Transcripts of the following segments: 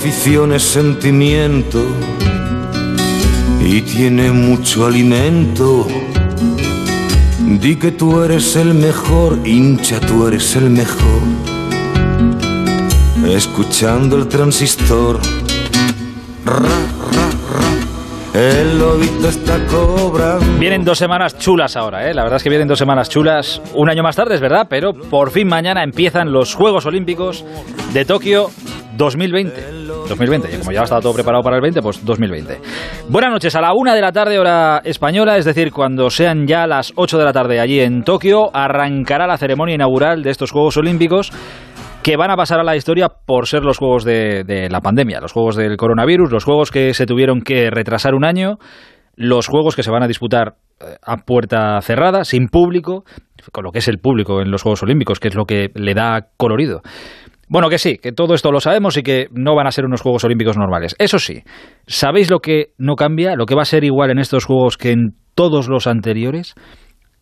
Afición es sentimiento y tiene mucho alimento. Di que tú eres el mejor, hincha, tú eres el mejor. Escuchando el transistor. Ra, ra, ra. El lobito está cobrando. Vienen dos semanas chulas ahora, ¿eh? La verdad es que vienen dos semanas chulas. Un año más tarde, es verdad, pero por fin mañana empiezan los Juegos Olímpicos de Tokio 2020. 2020, y como ya estaba todo preparado para el 20, pues 2020. Buenas noches, a la una de la tarde, hora española, es decir, cuando sean ya las 8 de la tarde allí en Tokio, arrancará la ceremonia inaugural de estos Juegos Olímpicos que van a pasar a la historia por ser los juegos de, la pandemia, los juegos del coronavirus, los juegos que se tuvieron que retrasar un año, los juegos que se van a disputar eh, a puerta cerrada, sin público, con lo que es el público en los Juegos Olímpicos, que es lo que le da colorido. Bueno, que sí, que todo esto lo sabemos y que no van a ser unos Juegos Olímpicos normales. Eso sí, ¿sabéis lo que no cambia? Lo que va a ser igual en estos Juegos que en todos los anteriores.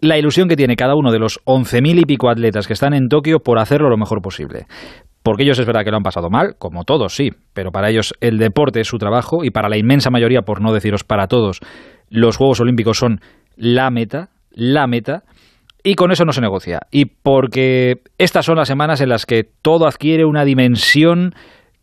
La ilusión que tiene cada uno de los 11.000 y pico atletas que están en Tokio por hacerlo lo mejor posible. Porque ellos es verdad que lo han pasado mal, como todos, sí, pero para ellos el deporte es su trabajo y para la inmensa mayoría, por no deciros para todos, los Juegos Olímpicos son la meta, la meta. Y con eso no se negocia. Y porque estas son las semanas en las que todo adquiere una dimensión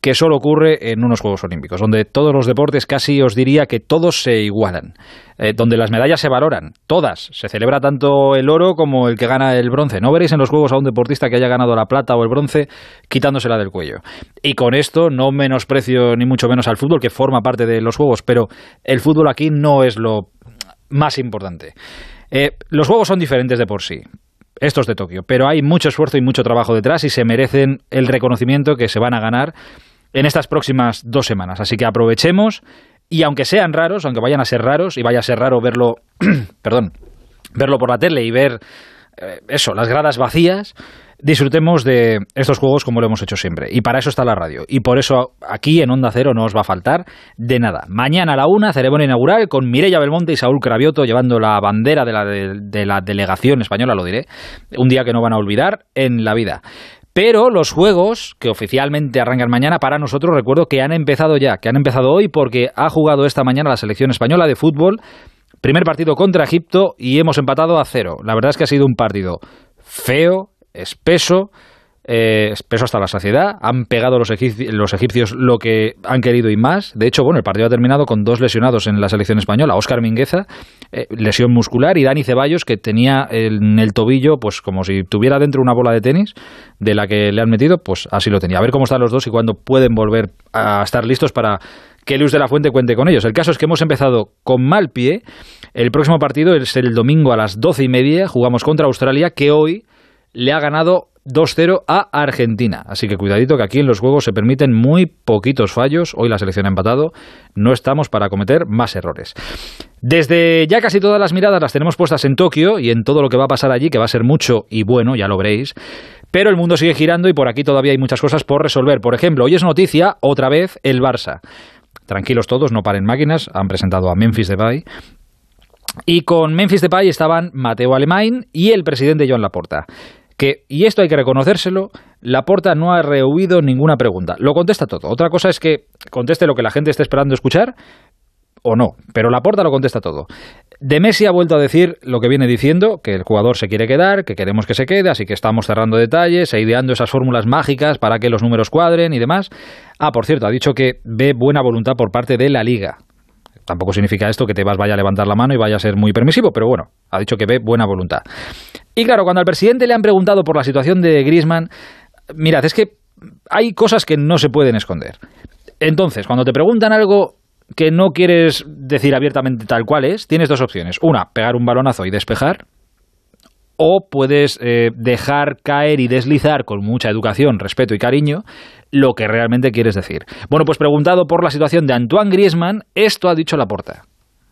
que solo ocurre en unos Juegos Olímpicos, donde todos los deportes casi os diría que todos se igualan, eh, donde las medallas se valoran, todas. Se celebra tanto el oro como el que gana el bronce. No veréis en los Juegos a un deportista que haya ganado la plata o el bronce quitándosela del cuello. Y con esto no menosprecio ni mucho menos al fútbol, que forma parte de los Juegos, pero el fútbol aquí no es lo más importante. Eh, los juegos son diferentes de por sí, estos de Tokio, pero hay mucho esfuerzo y mucho trabajo detrás y se merecen el reconocimiento que se van a ganar en estas próximas dos semanas. Así que aprovechemos y aunque sean raros, aunque vayan a ser raros y vaya a ser raro verlo, perdón, verlo por la tele y ver eh, eso, las gradas vacías, disfrutemos de estos juegos como lo hemos hecho siempre. Y para eso está la radio. Y por eso aquí en Onda Cero no os va a faltar de nada. Mañana a la una, ceremonia inaugural con Mireia Belmonte y Saúl Cravioto llevando la bandera de la, de, de la delegación española, lo diré. Un día que no van a olvidar en la vida. Pero los juegos que oficialmente arrancan mañana, para nosotros recuerdo que han empezado ya, que han empezado hoy porque ha jugado esta mañana la selección española de fútbol. Primer partido contra Egipto y hemos empatado a cero. La verdad es que ha sido un partido feo, espeso, eh, espeso hasta la saciedad. Han pegado los, egipcios, los egipcios lo que han querido y más. De hecho, bueno, el partido ha terminado con dos lesionados en la selección española. Óscar Mingueza, eh, lesión muscular, y Dani Ceballos, que tenía en el tobillo, pues como si tuviera dentro una bola de tenis de la que le han metido, pues así lo tenía. A ver cómo están los dos y cuándo pueden volver a estar listos para que Luis de la Fuente cuente con ellos. El caso es que hemos empezado con mal pie. El próximo partido es el domingo a las doce y media. Jugamos contra Australia, que hoy le ha ganado 2-0 a Argentina. Así que cuidadito que aquí en los juegos se permiten muy poquitos fallos. Hoy la selección ha empatado. No estamos para cometer más errores. Desde ya casi todas las miradas las tenemos puestas en Tokio y en todo lo que va a pasar allí, que va a ser mucho y bueno, ya lo veréis. Pero el mundo sigue girando y por aquí todavía hay muchas cosas por resolver. Por ejemplo, hoy es noticia, otra vez, el Barça. Tranquilos todos, no paren máquinas. Han presentado a Memphis Depay. Y con Memphis Depay estaban Mateo Alemán y el presidente Joan Laporta que, y esto hay que reconocérselo, Laporta no ha rehuido ninguna pregunta. Lo contesta todo. Otra cosa es que conteste lo que la gente esté esperando escuchar o no, pero Laporta lo contesta todo. De Messi ha vuelto a decir lo que viene diciendo, que el jugador se quiere quedar, que queremos que se quede, así que estamos cerrando detalles e ideando esas fórmulas mágicas para que los números cuadren y demás. Ah, por cierto, ha dicho que ve buena voluntad por parte de la liga. Tampoco significa esto que te vas vaya a levantar la mano y vaya a ser muy permisivo, pero bueno, ha dicho que ve buena voluntad. Y claro, cuando al presidente le han preguntado por la situación de Griezmann, mirad, es que hay cosas que no se pueden esconder. Entonces, cuando te preguntan algo que no quieres decir abiertamente tal cual es, tienes dos opciones. Una, pegar un balonazo y despejar. O puedes eh, dejar caer y deslizar con mucha educación, respeto y cariño lo que realmente quieres decir. Bueno, pues preguntado por la situación de Antoine Griezmann, esto ha dicho Laporta.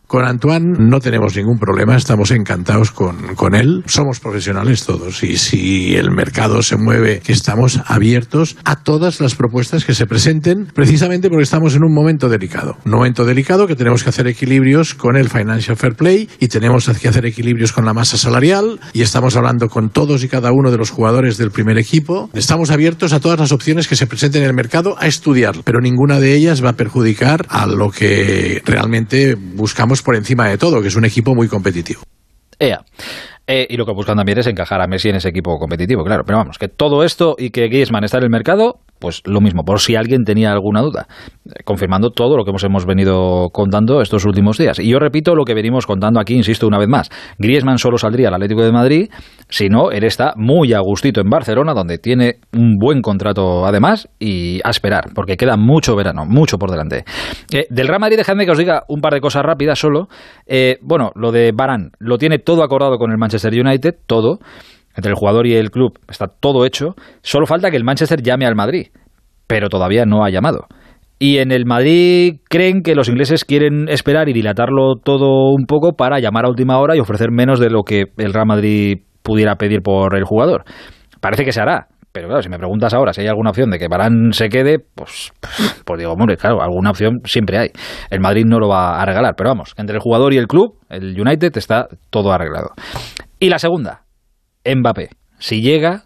Con Antoine no tenemos ningún problema, estamos encantados con, con él. Somos profesionales todos y si el mercado se mueve, estamos abiertos a todas las propuestas que se presenten, precisamente porque estamos en un momento delicado. Un momento delicado que tenemos que hacer equilibrios con el Financial Fair Play y tenemos que hacer equilibrios con la masa salarial y estamos hablando con todos y cada uno de los jugadores del primer equipo. Estamos abiertos a todas las opciones que se presenten en el mercado a estudiar, pero ninguna de ellas va a perjudicar a lo que realmente buscamos por encima de todo, que es un equipo muy competitivo. Eh, y lo que buscan también es encajar a Messi en ese equipo competitivo, claro. Pero vamos, que todo esto y que Griezmann está en el mercado, pues lo mismo, por si alguien tenía alguna duda, eh, confirmando todo lo que hemos, hemos venido contando estos últimos días. Y yo repito lo que venimos contando aquí, insisto una vez más, Griezmann solo saldría al Atlético de Madrid, si no, él está muy a gustito en Barcelona, donde tiene un buen contrato además, y a esperar, porque queda mucho verano, mucho por delante. Eh, del Real Madrid, dejadme que os diga un par de cosas rápidas solo. Eh, bueno, lo de Barán, lo tiene todo acordado con el Manchester United, todo entre el jugador y el club está todo hecho, solo falta que el Manchester llame al Madrid, pero todavía no ha llamado. Y en el Madrid creen que los ingleses quieren esperar y dilatarlo todo un poco para llamar a última hora y ofrecer menos de lo que el Real Madrid pudiera pedir por el jugador. Parece que se hará, pero claro, si me preguntas ahora si hay alguna opción de que Barán se quede, pues, pues digo, hombre, claro, alguna opción siempre hay. El Madrid no lo va a regalar, pero vamos, entre el jugador y el club, el United está todo arreglado. Y la segunda, Mbappé. Si llega,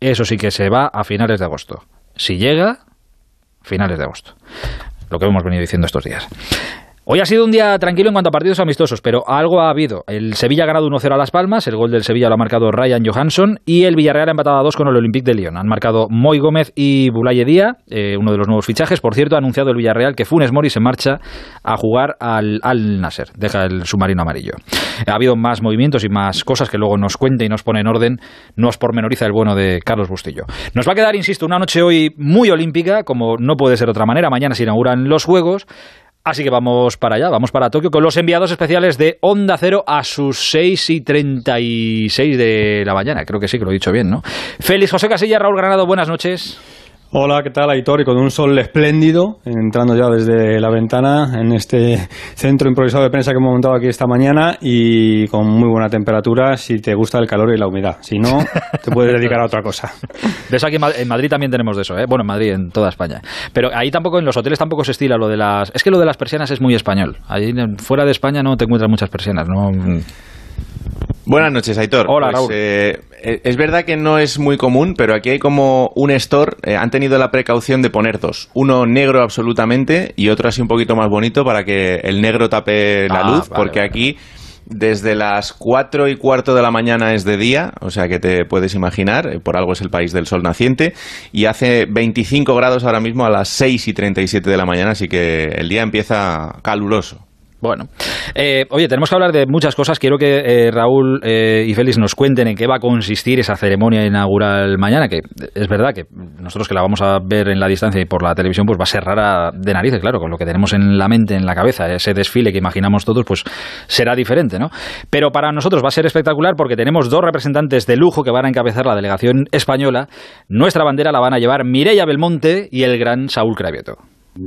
eso sí que se va a finales de agosto. Si llega, finales de agosto. Lo que hemos venido diciendo estos días. Hoy ha sido un día tranquilo en cuanto a partidos amistosos, pero algo ha habido. El Sevilla ha ganado 1-0 a Las Palmas, el gol del Sevilla lo ha marcado Ryan Johansson y el Villarreal ha empatado a 2 con el Olympique de Lyon. Han marcado Moy Gómez y Bulaye Díaz, eh, uno de los nuevos fichajes. Por cierto, ha anunciado el Villarreal que Funes Mori se marcha a jugar al, al Nasser, deja el submarino amarillo. Ha habido más movimientos y más cosas que luego nos cuenta y nos pone en orden, nos pormenoriza el bueno de Carlos Bustillo. Nos va a quedar, insisto, una noche hoy muy olímpica, como no puede ser de otra manera. Mañana se inauguran los Juegos. Así que vamos para allá, vamos para Tokio con los enviados especiales de Onda Cero a sus 6 y 36 de la mañana. Creo que sí, que lo he dicho bien, ¿no? Félix José Casilla, Raúl Granado, buenas noches. Hola, ¿qué tal, Aitor? Y con un sol espléndido, entrando ya desde la ventana en este centro improvisado de prensa que hemos montado aquí esta mañana y con muy buena temperatura si te gusta el calor y la humedad. Si no, te puedes dedicar a otra cosa. De eso aquí en Madrid también tenemos de eso, ¿eh? Bueno, en Madrid, en toda España. Pero ahí tampoco, en los hoteles tampoco se estila lo de las... Es que lo de las persianas es muy español. Ahí fuera de España no te encuentras muchas persianas, ¿no? Buenas noches, Aitor. Hola, Pues, Raúl. eh, eh, es verdad que no es muy común, pero aquí hay como un store. eh, han tenido la precaución de poner dos. Uno negro absolutamente y otro así un poquito más bonito para que el negro tape la Ah, luz, vale, porque vale. aquí desde las cuatro y cuarto de la mañana es de día, o sea que te puedes imaginar, eh, por algo es el país del sol naciente, y hace 25 grados ahora mismo a las 6 y 37 de la mañana, así que el día empieza caluroso. Bueno, eh, oye, tenemos que hablar de muchas cosas. Quiero que eh, Raúl eh, y Félix nos cuenten en qué va a consistir esa ceremonia inaugural mañana, que es verdad que nosotros que la vamos a ver en la distancia y por la televisión, pues va a ser rara de narices, claro, con lo que tenemos en la mente, en la cabeza, ese desfile que imaginamos todos, pues será diferente, ¿no? Pero para nosotros va a ser espectacular porque tenemos dos representantes de lujo que van a encabezar la delegación española. Nuestra bandera la van a llevar Mireia Belmonte y el gran Saúl Cravieto.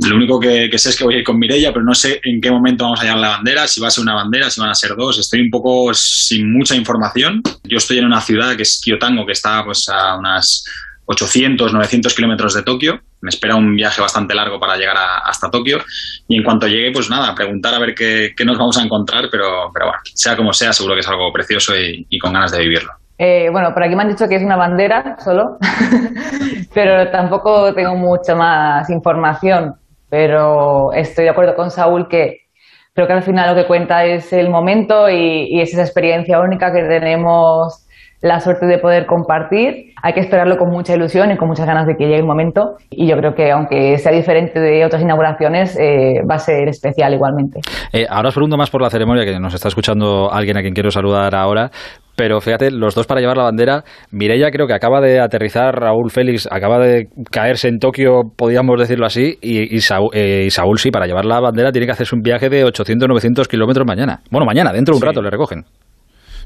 Lo único que, sé es que voy a ir con Mirella, pero no sé en qué momento vamos a llevar la bandera, si va a ser una bandera, si van a ser dos. Estoy un poco sin mucha información. Yo estoy en una ciudad que es Kyotango, que está pues a unas 800, 900 kilómetros de Tokio. Me espera un viaje bastante largo para llegar a- hasta Tokio. Y en cuanto llegue, pues nada, preguntar a ver qué, qué nos vamos a encontrar, pero, pero bueno, sea como sea, seguro que es algo precioso y, y con ganas de vivirlo. Eh, bueno, por aquí me han dicho que es una bandera solo, pero tampoco tengo mucha más información. Pero estoy de acuerdo con Saúl que creo que al final lo que cuenta es el momento y, y es esa experiencia única que tenemos la suerte de poder compartir. Hay que esperarlo con mucha ilusión y con muchas ganas de que llegue el momento. Y yo creo que aunque sea diferente de otras inauguraciones, eh, va a ser especial igualmente. Eh, ahora os pregunto más por la ceremonia, que nos está escuchando alguien a quien quiero saludar ahora. Pero fíjate, los dos para llevar la bandera. Mireia creo que acaba de aterrizar, Raúl Félix acaba de caerse en Tokio, podríamos decirlo así, y, y Saúl, eh, y Saúl sí, para llevar la bandera tiene que hacerse un viaje de 800-900 kilómetros mañana. Bueno, mañana, dentro de un Sí. rato le recogen.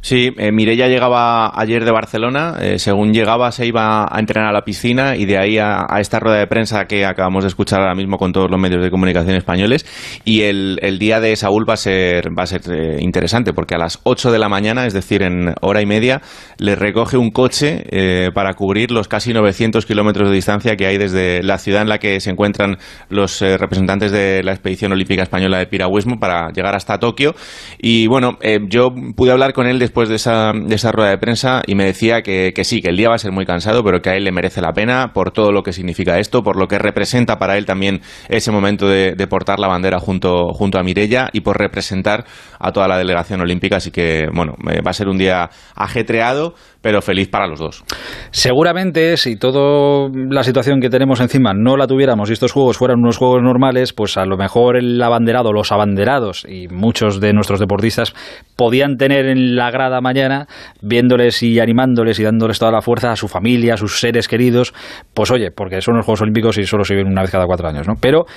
Sí, eh, Mirella llegaba ayer de Barcelona. Eh, según llegaba, se iba a entrenar a la piscina y de ahí a, esta rueda de prensa que acabamos de escuchar ahora mismo con todos los medios de comunicación españoles. Y el, día de Saúl va a ser, va a ser eh, interesante porque a las 8 de la mañana, es decir, en hora y media, le recoge un coche para cubrir los casi 900 kilómetros de distancia que hay desde la ciudad en la que se encuentran los representantes de la expedición olímpica española de piragüismo para llegar hasta Tokio. Y bueno, yo pude hablar con él después de esa, de esa rueda de prensa y me decía que, que, sí, que el día va a ser muy cansado, pero que a él le merece la pena por todo lo que significa esto, por lo que representa para él también ese momento de, de portar la bandera junto, junto a Mirella y por representar a toda la delegación olímpica. Así que, bueno, eh, va a ser un día ajetreado, pero feliz para los dos. Seguramente, si toda la situación que tenemos encima no la tuviéramos y estos juegos fueran unos juegos normales, pues a lo mejor el abanderado, los abanderados y muchos de nuestros deportistas podían tener en la grada mañana, viéndoles y animándoles y dándoles toda la fuerza a su familia, a sus seres queridos, pues oye, porque son los Juegos Olímpicos y solo se ven una vez cada cuatro años, ¿no? Pero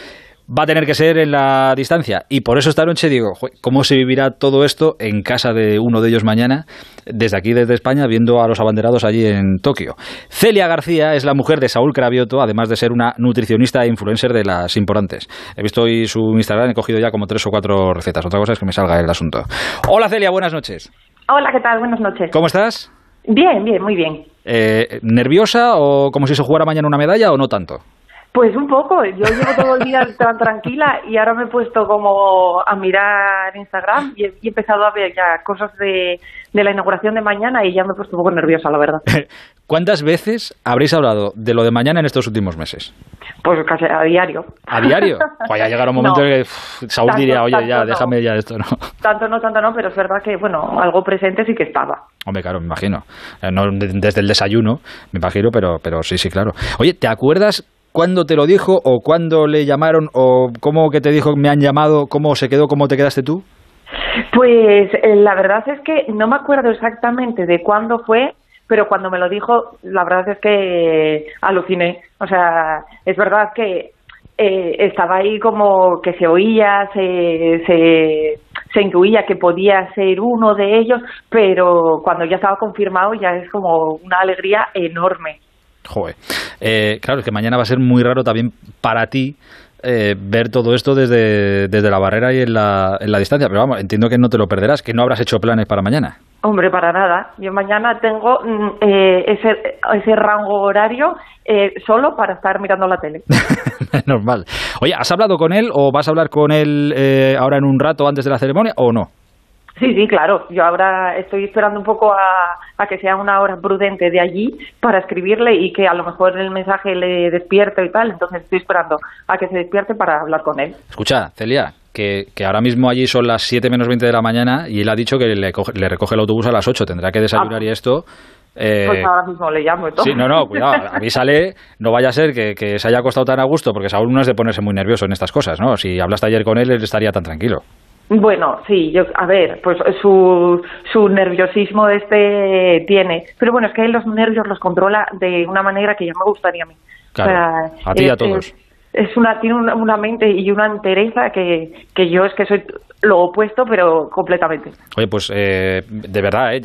va a tener que ser en la distancia. Y por eso esta noche digo, ¿cómo se vivirá todo esto en casa de uno de ellos mañana, desde aquí, desde España, viendo a los abanderados allí en Tokio? Celia García es la mujer de Saúl Cravioto, además de ser una nutricionista e influencer de las importantes. He visto hoy su Instagram, he cogido ya como tres o cuatro recetas. Otra cosa es que me salga el asunto. Hola Celia, buenas noches. Hola, ¿qué tal? Buenas noches. ¿Cómo estás? Bien, bien, muy bien. Eh, ¿Nerviosa o como si se jugara mañana una medalla o no tanto? Pues un poco, yo llevo todo el día tan tranquila y ahora me he puesto como a mirar Instagram y he, empezado a ver ya cosas de, de, la inauguración de mañana y ya me he puesto un poco nerviosa, la verdad. ¿Cuántas veces habréis hablado de lo de mañana en estos últimos meses? Pues casi a diario. ¿A diario? Pues ya llegará un momento en que Saúl diría, oye, ya, déjame ya esto, ¿no? Tanto no, tanto no, pero es verdad que, bueno, algo presente sí que estaba. Hombre, claro, me imagino. Eh, no desde el desayuno, me imagino, pero, pero sí, sí, claro. Oye, ¿te acuerdas cuándo te lo dijo o cuándo le llamaron o cómo que te dijo me han llamado, cómo se quedó, cómo te quedaste tú? Pues eh, la verdad es que no me acuerdo exactamente de cuándo fue, pero cuando me lo dijo, la verdad es que aluciné. O sea, es verdad que eh, estaba ahí como que se oía, se, se, se intuía que podía ser uno de ellos, pero cuando ya estaba confirmado ya es como una alegría enorme. Joder. Eh, claro, es que mañana va a ser muy raro también para ti eh, ver todo esto desde, desde la barrera y en la, en la distancia. Pero vamos, entiendo que no te lo perderás, que no habrás hecho planes para mañana. Hombre, para nada. Yo mañana tengo mm, eh, ese, ese rango horario solo para estar mirando la tele. Normal. Oye, ¿has hablado con él o vas a hablar con él ahora en un rato antes de la ceremonia o no? Sí, sí, claro. Yo ahora estoy esperando un poco a, que sea una hora prudente de allí para escribirle y que a lo mejor el mensaje le despierte y tal. Entonces estoy esperando a que se despierte para hablar con él. Escucha, Celia, que, que, ahora mismo allí son las 7 menos 20 de la mañana y él ha dicho que le, le recoge el autobús a las 8. Tendrá que desayunar y ah. esto. Eh, pues ahora mismo le llamo y todo. Sí, no, no, cuidado, avísale, no vaya a ser que, que, se haya acostado tan a gusto, porque Saúl no es de ponerse muy nervioso en estas cosas, ¿no? Si hablaste ayer con él, él estaría tan tranquilo. Bueno, sí, yo, a ver, pues su, su nerviosismo este tiene, pero bueno, es que él los nervios los controla de una manera que ya me gustaría a mí. Claro, a ti y a todos. Es, una, tiene una, mente y una entereza que, que yo es que soy lo opuesto, pero completamente. Oye, pues eh, de verdad, eh,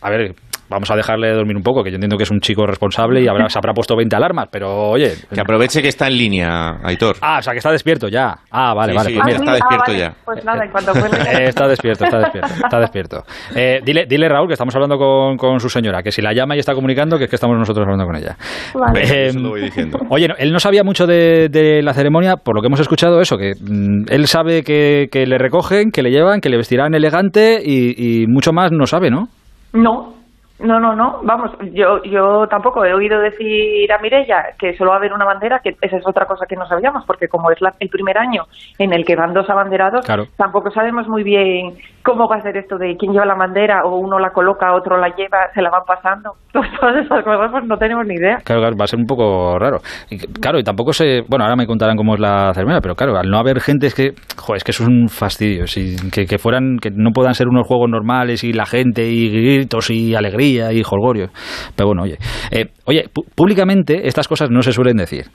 a ver, vamos a dejarle dormir un poco, que yo entiendo que es un chico responsable y habrá, se habrá puesto 20 alarmas, pero oye... Que aproveche que está en línea, Aitor. Ah, o sea, que está despierto ya. Ah, vale, vale. pues mira. está despierto ya. Pues nada, en cuanto eh, está despierto, está despierto, está despierto. Eh, dile, dile, Raúl, que estamos hablando con, con, su señora, que si la llama y está comunicando, que es que estamos nosotros hablando con ella. Vale. Eh, eso lo voy diciendo. Oye, él no sabía mucho de, de, la ceremonia, por lo que hemos escuchado eso, que mm, él sabe que, que, le recogen, que le llevan, que le vestirán elegante y, y mucho más no sabe, ¿no? No, no, no, no. Vamos, yo, yo tampoco he oído decir a Mirella que solo va a haber una bandera, que esa es otra cosa que no sabíamos, porque como es el primer año en el que van dos abanderados, tampoco sabemos muy bien cómo va a ser esto de quién lleva la bandera o uno la coloca, otro la lleva, se la van pasando. todas esas cosas pues no tenemos ni idea. Claro, va a ser un poco raro. Y, claro, y tampoco sé, bueno, ahora me contarán cómo es la ceremonia, pero claro, al no haber gente es que, joder, es que es un fastidio. Si, que, fueran, que no puedan ser unos juegos normales y la gente y gritos y alegría y Holgorio. Pero bueno, oye, eh, oye, públicamente estas cosas no se suelen decir.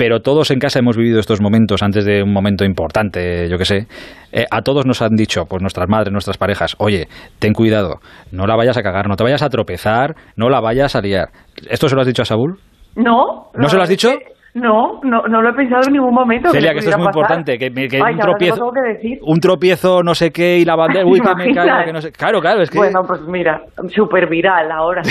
Pero todos en casa hemos vivido estos momentos antes de un momento importante, yo que sé. Eh, a todos nos han dicho, pues nuestras madres, nuestras parejas, oye, ten cuidado, no la vayas a cagar, no te vayas a tropezar, no la vayas a liar. ¿Esto se lo has dicho a Saúl? No. ¿No se lo has dicho? No, no, no lo he pensado en ningún momento. Celia, que, esto es muy importante, que, que Ay, un tropiezo, que decir. un tropiezo no sé qué y la bandera, uy, que me caigo, que no sé. Claro, claro, es que Bueno, pues mira, súper viral ahora.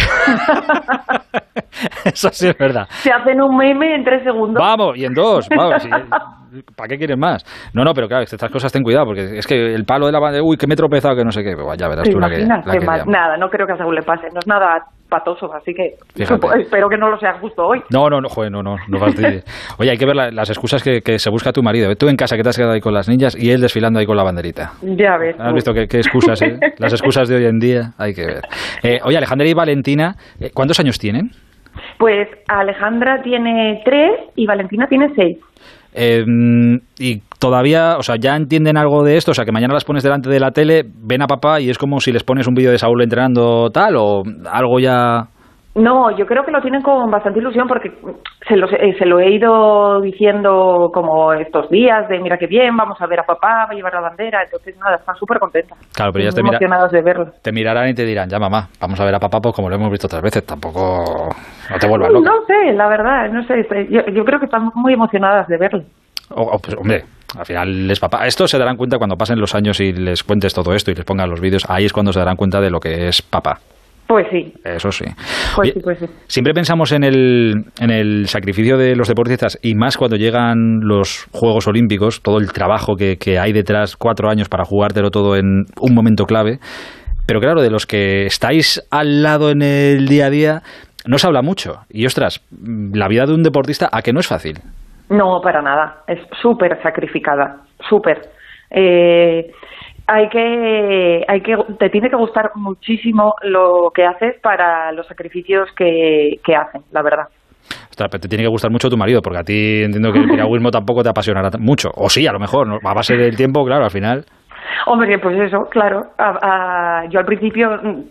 eso sí es verdad. Se hacen un meme en tres segundos. Vamos, y en dos, vamos. ¿Para qué quieres más? No, no, pero claro, estas cosas ten cuidado, porque es que el palo de la bandera, uy, que me he tropezado, que no sé qué, pues ya verás ¿Te tú la que, la que. Nada, no creo que a Saúl le pase. No es nada patoso, así que Fíjate. espero que no lo sea justo hoy. No, no, no, joder, no, no, no fastidies. Oye, hay que ver la- las excusas que, que se busca tu marido. Tú en casa que te has quedado ahí con las niñas y él desfilando ahí con la banderita. Ya ves. ¿Has tú. visto qué, qué excusas, eh? Las excusas de hoy en día, hay que ver. Eh, oye, Alejandra y Valentina, eh, ¿cuántos años tienen? Pues Alejandra tiene tres y Valentina tiene seis. Eh, y todavía, o sea, ya entienden algo de esto, o sea, que mañana las pones delante de la tele, ven a papá y es como si les pones un vídeo de Saúl entrenando tal o algo ya... No, yo creo que lo tienen con bastante ilusión porque se lo, eh, se lo he ido diciendo como estos días de mira qué bien, vamos a ver a papá, va a llevar la bandera, entonces nada, están súper contentas. Claro, pero Muy te, mira- de verlo. te mirarán y te dirán, ya mamá, vamos a ver a papá, pues como lo hemos visto otras veces, tampoco... No te vuelvas loca. No sé, la verdad, no sé, este, yo, yo creo que están muy emocionadas de verlo. O- o, pues, hombre, al final es papá. Esto se darán cuenta cuando pasen los años y les cuentes todo esto y les pongan los vídeos. Ahí es cuando se darán cuenta de lo que es papá. Pues sí, Eso sí. pues Oye, sí, pues sí. Siempre pensamos en el, en el sacrificio de los deportistas y más cuando llegan los Juegos Olímpicos, todo el trabajo que, que hay detrás, cuatro años para jugártelo todo en un momento clave. Pero claro, de los que estáis al lado en el día a día, no se habla mucho. Y ostras, la vida de un deportista, ¿a que no es fácil? No, para nada. Es súper sacrificada, súper. Eh, hay que, hay que, te tiene que gustar muchísimo lo que haces para los sacrificios que, que hacen, la verdad. Ostras, pero te tiene que gustar mucho tu marido, porque a ti entiendo que el piragüismo tampoco te apasionará mucho. O sí, a lo mejor, ¿no? a base del tiempo, claro, al final. Hombre, pues eso, claro. A- a- yo al principio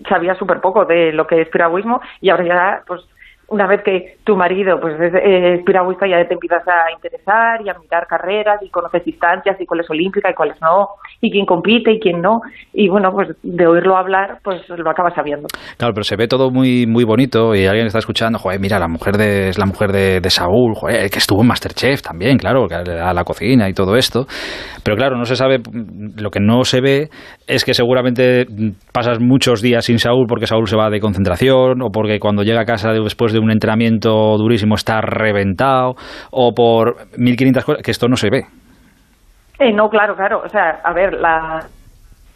sabía súper poco de lo que es piragüismo y ahora ya, pues, una vez que tu marido pues es, es piragüista ya te empiezas a interesar y a mirar carreras y conoces distancias y cuál es olímpica y cuáles no y quién compite y quién no y bueno pues de oírlo hablar pues lo acabas sabiendo. Claro, pero se ve todo muy muy bonito y alguien está escuchando, joder, mira, la mujer de, es la mujer de, de Saúl, joder, que estuvo en Masterchef también, claro, a la cocina y todo esto. Pero claro, no se sabe, lo que no se ve es que seguramente pasas muchos días sin Saúl porque Saúl se va de concentración o porque cuando llega a casa después de un entrenamiento durísimo está reventado o por 1500 cosas, que esto no se ve. Eh, no, claro, claro. O sea, a ver, la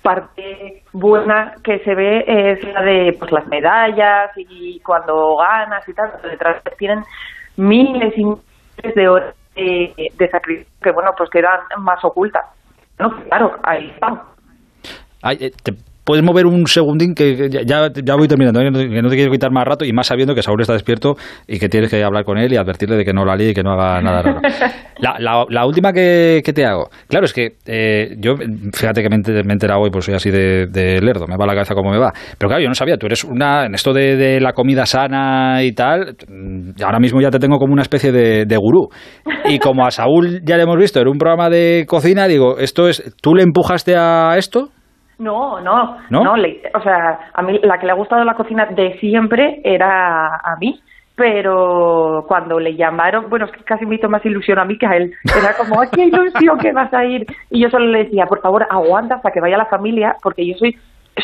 parte buena que se ve es la de pues las medallas y cuando ganas y tal. Detrás tienen miles y miles de horas de, sacrificio que, bueno, pues quedan más ocultas. No, claro, ahí están. Eh, ¿Te puedes mover un segundín? Que ya, ya, voy terminando, ¿eh? que no te quiero quitar más rato y más sabiendo que Saúl está despierto y que tienes que hablar con él y advertirle de que no la líe y que no haga nada raro. La, la- la última que, que te hago. Claro, es que eh, yo, fíjate que me he enter- me he enterado hoy, pues soy así de, de lerdo, me va la cabeza como me va. Pero claro, yo no sabía, tú eres una, en esto de, de la comida sana y tal, mm, ahora mismo ya te tengo como una especie de, de gurú. Y como a Saúl ya le hemos visto en un programa de cocina, digo, esto es, ¿tú le empujaste a esto? No, no, ¿No? no. le- o sea, a mí la que le ha gustado la cocina de siempre era a mí, pero cuando le llamaron, bueno, es que casi me hizo más ilusión a mí que a él. Era como, ¡ay, qué ilusión que vas a ir! Y yo solo le decía, por favor, aguanta hasta que vaya la familia, porque yo soy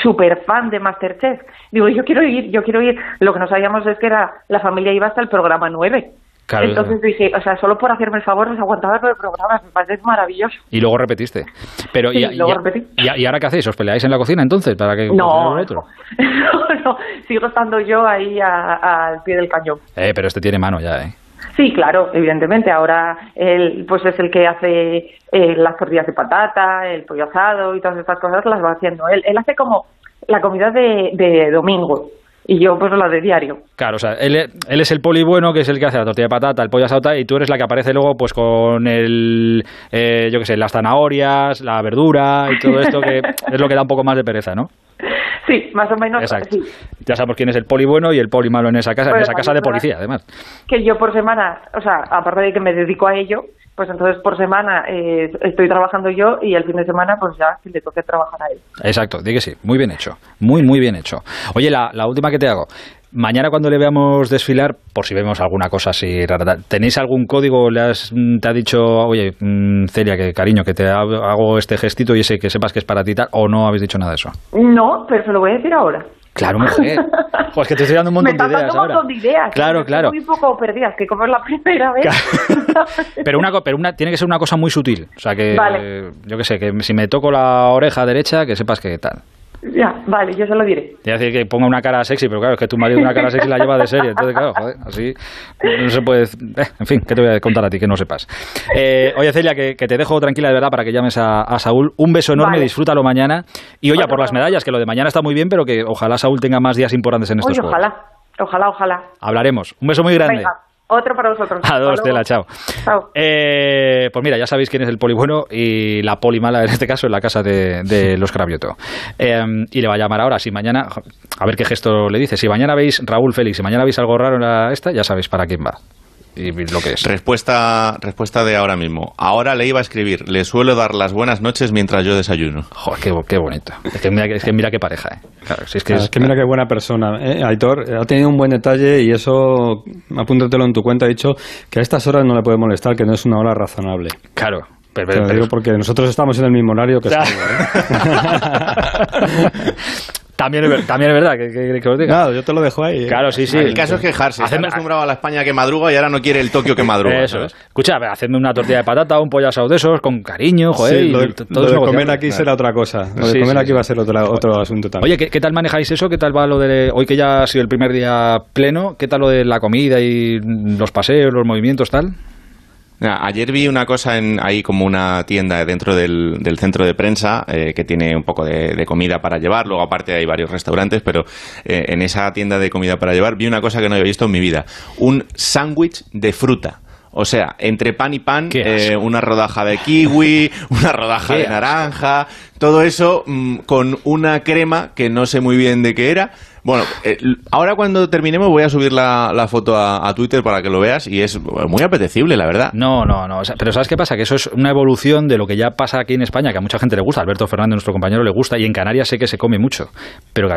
súper fan de Masterchef. Digo, yo quiero ir, yo quiero ir. Lo que no sabíamos es que era la familia iba hasta el programa 9. Claro, Entonces dije, o sea, solo por hacerme el favor les aguantaba todo el programa, me parece maravilloso. Y luego repetiste. Pero, Sí, y, luego y- repetí. y- y ahora qué hacéis? ¿Os peleáis en la cocina entonces? ¿Para que No, cocine el otro? no, no, sigo estando yo ahí a- al pie del cañón. Eh, pero este tiene mano ya, ¿eh? Sí, claro, evidentemente. Ahora él pues es el que hace eh, las tortillas de patata, el pollo asado y todas estas cosas las va haciendo él. Él hace como la comida de, de domingo y yo pues la de diario. Claro, o sea, él, él es el poli bueno, que es el que hace la tortilla de patata, el pollo asado, y tú eres la que aparece luego pues con el, eh, yo qué sé, las zanahorias, la verdura y todo esto, que es lo que da un poco más de pereza, ¿no? Sí, más o menos. Exacto. Sí. Ya sabemos quién es el poli bueno y el poli malo en esa casa, en esa casa de policía, además. Que yo por semana, o sea, aparte de que me dedico a ello, pues entonces por semana eh, estoy trabajando yo y el fin de semana pues ya que le toque trabajar a él. Exacto, di que sí, muy bien hecho, muy, muy bien hecho. Oye, la, la última que te hago. Mañana cuando le veamos desfilar, por si vemos alguna cosa así rara, ¿tenéis algún código? ¿Le has, mm, ¿Te ha dicho, oye, mm, Celia, que cariño, que te hago este gestito y ese que sepas que es para ti tal? ¿O no habéis dicho nada de eso? No, pero se lo voy a decir ahora. Claro, mujer. Jo, es que te estoy dando un montón me de ideas dando un ahora. montón de ideas. Claro, Estoy claro. Muy poco perdidas, que como es la primera vez. Pero una, pero una tiene que ser una cosa muy sutil. O sea que, Vale. yo que sé, que si me toco la oreja derecha, que sepas que tal. Ya, vale, yo se lo diré. Te decir que ponga una cara sexy, pero claro, es que tu marido una cara sexy la lleva de serie. Entonces, claro, joder, así no se puede. eh, en fin, ¿qué te voy a contar a ti que no sepas? Eh, oye, Celia, que, que te dejo tranquila de verdad para que llames a, a Saúl. Un beso enorme, Vale. disfrútalo mañana. Y oye, por las medallas, que lo de mañana está muy bien, pero que ojalá Saúl tenga más días importantes en estos Oye, juegos. ojalá, ojalá, ojalá. Hablaremos. Un beso muy grande. Venga, otro para vosotros. Adiós, Hasta Tela, chao. Chao. Eh, pues mira, ya sabéis quién es el poli bueno y la poli mala en este caso en la casa de, de los Cravioto. Eh, y le va a llamar ahora. Si mañana, a ver qué gesto le dice. Si mañana veis Raúl Félix, si mañana veis algo raro en la esta, ya sabéis para quién va y lo que es. Respuesta, respuesta de ahora mismo. Ahora le iba a escribir. Le suelo dar las buenas noches mientras yo desayuno. Joder, qué, qué bonito. Es que, mira, es que mira qué pareja, ¿eh? Claro, si es que Claro, es- es que mira qué buena persona. ¿eh? Aitor ha tenido un buen detalle y eso, apúntatelo en tu cuenta, ha dicho que a estas horas no le puede molestar, que no es una hora razonable. Claro. Pero, Te lo pero- digo porque nosotros estamos en el mismo horario que Ya. Salva, ¿eh? también, es, ver- también es verdad que, que- que os diga. Claro, yo te lo dejo ahí. Claro, sí, sí. el caso es quejarse. Está Hacedme- acostumbrado a la España que madruga y ahora no quiere el Tokio que madruga. Eso ¿sabes? es. Escucha, a ver, hacedme una tortilla de patata, un pollo asado de esos, con cariño, joder. Sí, y lo de, t- lo de comer aquí será otra cosa. Lo de Sí, comer sí, aquí sí. va a ser otro, otro asunto también. Oye, ¿qué, qué tal manejáis eso? ¿Qué tal va lo de hoy que ya ha sido el primer día pleno? ¿Qué tal lo de la comida y los paseos, los movimientos, tal? Ayer vi una cosa en, ahí como una tienda dentro del, del centro de prensa eh, que tiene un poco de, de comida para llevar. Luego aparte hay varios restaurantes, pero eh, en esa tienda de comida para llevar vi una cosa que no había visto en mi vida. Un sándwich de fruta. O sea, entre pan y pan, eh, una rodaja de kiwi, una rodaja de naranja, todo eso mm, con una crema que no sé muy bien de qué era. Bueno, eh, ahora cuando terminemos voy a subir la, la foto a, Twitter para que lo veas y es muy apetecible, la verdad. No, no, no. pero ¿sabes qué pasa? Que eso es una evolución de lo que ya pasa aquí en España, que a mucha gente le gusta. Alberto Fernández, nuestro compañero, le gusta. Y en Canarias sé que se come mucho. Pero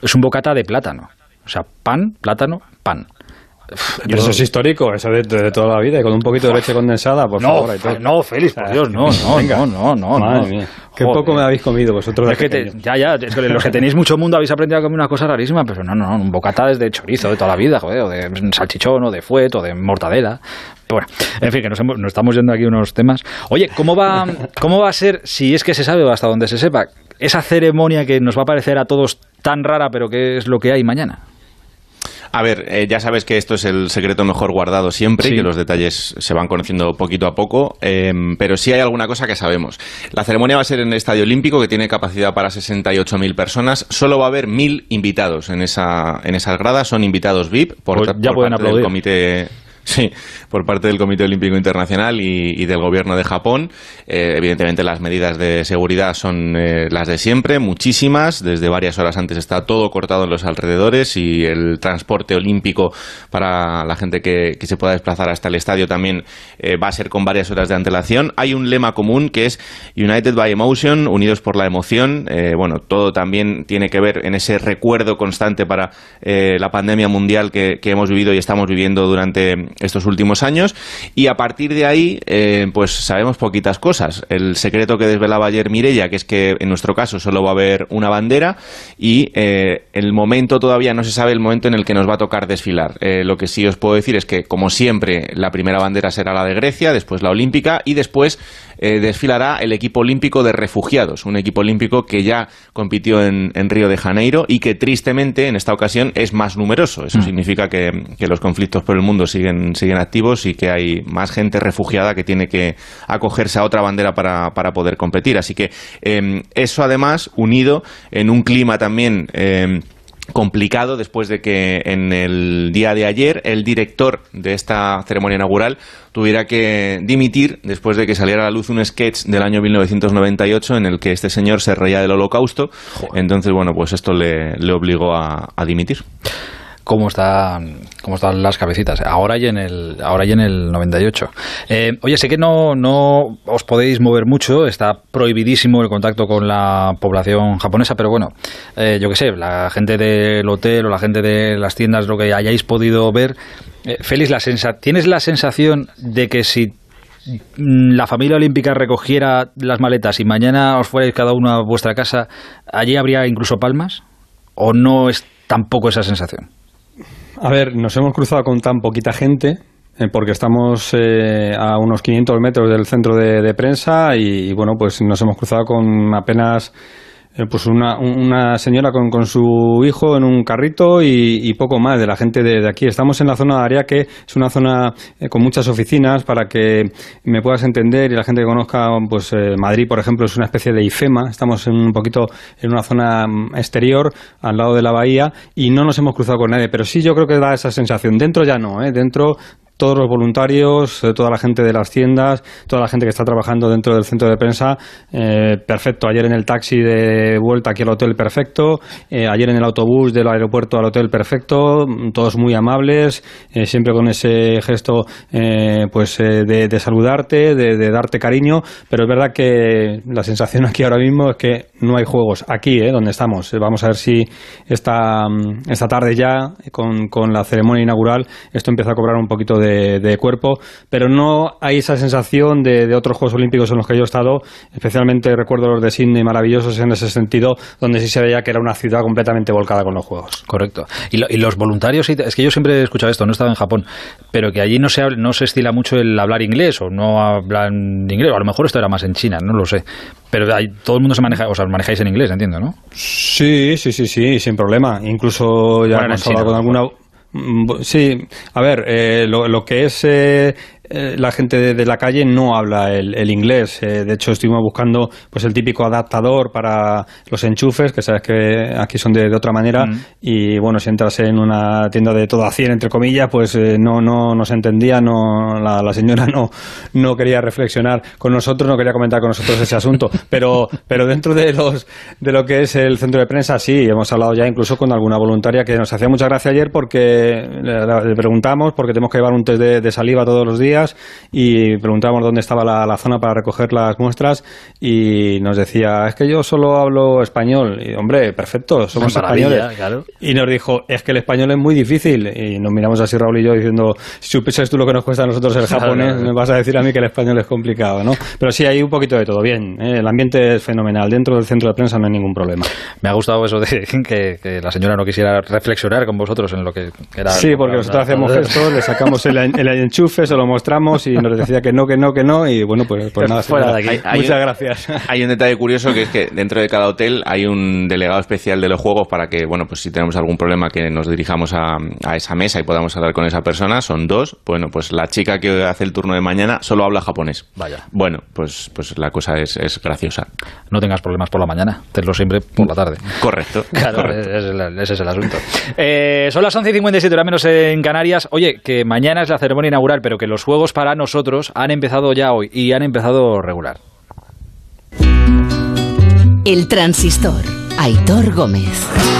es un bocata de plátano. O sea, pan, plátano, pan. Yo- eso es histórico, eso de, de toda la vida, y con un poquito de leche condensada, por no, favor. Fe- no, Félix, por Dios, no, no, Venga. no, no, no. Madre no. mía. Qué Joder. poco me habéis comido vosotros de Es que te- ya, ya, los que tenéis mucho mundo habéis aprendido a comer una cosa rarísima, pero no, no, no, un bocata es de chorizo de toda la vida, joder, o de salchichón, o de fuet, o de mortadela. Pero bueno, en fin, que nos, hemos- nos estamos yendo aquí unos temas. Oye, ¿cómo va, ¿cómo va a ser, si es que se sabe o hasta donde se sepa, esa ceremonia que nos va a parecer a todos tan rara, pero que es lo que hay mañana? A ver, eh, ya sabes que esto es el secreto mejor guardado siempre Sí. y que los detalles se van conociendo poquito a poco, eh, pero sí hay alguna cosa que sabemos. La ceremonia va a ser en el Estadio Olímpico, que tiene capacidad para 68.000 personas. Solo va a haber 1.000 invitados en, esa, en esas gradas, son invitados VIP por, Pues ya por pueden parte del aplaudir. comité Sí, por parte del Comité Olímpico Internacional y, del Gobierno de Japón. Eh, evidentemente las medidas de seguridad son eh, las de siempre, muchísimas. Desde varias horas antes está todo cortado en los alrededores y el transporte olímpico para la gente que, se pueda desplazar hasta el estadio también eh, va a ser con varias horas de antelación. Hay un lema común que es United by Emotion, unidos por la emoción. Eh, bueno, todo también tiene que ver en ese recuerdo constante para la pandemia mundial que hemos vivido y estamos viviendo durante estos últimos años. Y a partir de ahí, eh, pues sabemos poquitas cosas. El secreto que desvelaba ayer Mirella, que es que en nuestro caso solo va a haber una bandera y eh, el momento todavía no se sabe el momento en el que nos va a tocar desfilar. Eh, lo que sí os puedo decir es que, como siempre, la primera bandera será la de Grecia, después la olímpica y después desfilará el equipo olímpico de refugiados, un equipo olímpico que ya compitió en, en Río de Janeiro y que tristemente en esta ocasión es más numeroso. Eso significa que, que los conflictos por el mundo siguen, siguen activos y que hay más gente refugiada que tiene que acogerse a otra bandera para, para poder competir. Así que eh, eso además unido en un clima también... eh, complicado después de que en el día de ayer el director de esta ceremonia inaugural tuviera que dimitir después de que saliera a la luz un sketch del año 1998 en el que este señor se reía del holocausto. Entonces, bueno, pues esto le, obligó a dimitir cómo están cómo están las cabecitas. Ahora y en el ahora y en el 98 eh, oye sé que no no os podéis mover mucho. Está prohibidísimo el contacto con la población japonesa pero bueno eh, yo qué sé la gente del hotel o la gente de las tiendas lo que hayáis podido ver. Eh, Félix la sensa tienes la sensación de que si la familia olímpica recogiera las maletas y mañana os fuerais cada uno a vuestra casa allí habría incluso palmas o no es tampoco esa sensación a ver, nos hemos cruzado con tan poquita gente, eh, porque estamos eh, a unos 500 metros del centro de, prensa y, bueno, pues nos hemos cruzado con apenas eh, pues una, una señora con, con, su hijo en un carrito y, poco más de la gente de, aquí. Estamos en la zona de Aria, que es una zona eh, con muchas oficinas para que me puedas entender y la gente que conozca, pues eh, Madrid, por ejemplo, es una especie de IFEMA. Estamos en un poquito en una zona mm, exterior, al lado de la bahía, y no nos hemos cruzado con nadie. Pero sí yo creo que da esa sensación. Dentro ya no, ¿eh? Dentro todos los voluntarios, eh, toda la gente de las tiendas, toda la gente que está trabajando dentro del centro de prensa, eh, perfecto. Ayer en el taxi de vuelta aquí al hotel, perfecto. Eh, ayer en el autobús del aeropuerto al hotel, perfecto. Todos muy amables, siempre con ese gesto pues de, saludarte, de, darte cariño. Pero es verdad que la sensación aquí ahora mismo es que no hay juegos. Aquí, donde estamos. vamos a ver si esta, esta tarde ya, con, con la ceremonia inaugural, esto empieza a cobrar un poquito de de, cuerpo, pero no hay esa sensación de, otros Juegos Olímpicos en los que yo he estado, especialmente recuerdo los de Sydney maravillosos en ese sentido, donde sí se veía que era una ciudad completamente volcada con los Juegos. Correcto. Y, los voluntarios, es que yo siempre he escuchado esto, no he estado en Japón, pero que allí no se, no se estila mucho el hablar inglés o no hablan inglés, o a lo mejor esto era más en China, no lo sé. Pero todo el mundo se maneja, o sea, manejáis en inglés, entiendo, ¿no? Sí, sí, sí, sí, sin problema. Incluso ya hemos hablado con alguna... Mm, sí, a ver, eh, lo, lo, que es eh, eh, la gente de, la calle no habla el, inglés. Eh, de hecho, estuvimos buscando pues el típico adaptador para los enchufes, que sabes que aquí son de, otra manera. Mm. Y bueno, si entras en una tienda de todo a 100, entre comillas, pues eh, no, no, no se entendía, no, la, señora no, no quería reflexionar con nosotros, no quería comentar con nosotros ese asunto. Pero, pero dentro de, los, de lo que es el centro de prensa, sí, hemos hablado ya incluso con alguna voluntaria que nos hacía mucha gracia ayer porque le, preguntamos, porque tenemos que llevar un test de saliva todos los días y preguntábamos dónde estaba la, zona para recoger las muestras y nos decía, es que yo solo hablo español. Y hombre, perfecto, somos españoles. Y nos dijo, es que el español es muy difícil. Y nos miramos así Raúl y yo diciendo, si supieses tú lo que nos cuesta a nosotros el japonés, me vas a decir a mí que el español es complicado, ¿no? Pero sí, hay un poquito de todo. Bien, ¿eh? el ambiente es fenomenal. Dentro del centro de prensa no hay ningún problema. Me ha gustado eso de que, la señora no quisiera reflexionar con vosotros en lo que era... Sí, porque nosotros hacemos gestos, le sacamos el, el enchufe, se lo mostramos y nos decía que no, que no, que no, y bueno, pues, pues nada, fuera de aquí. muchas gracias. Hay un detalle curioso que es que dentro de cada hotel hay un delegado especial de los juegos para que, bueno, pues si tenemos algún problema que nos dirijamos a, esa mesa y podamos hablar con esa persona, son dos. Bueno, pues la chica que hace el turno de mañana solo habla japonés. Vaya. Bueno, pues, pues la cosa es, es graciosa. No tengas problemas por la mañana, tenlo siempre por la tarde. Correcto. Claro, ese es el asunto. Eh, son las 11 y 57, hora menos en Canarias. Oye, que mañana es la ceremonia inaugural, pero que los juegos para nosotros han empezado ya hoy y han empezado regular. El transistor. Aitor Gómez.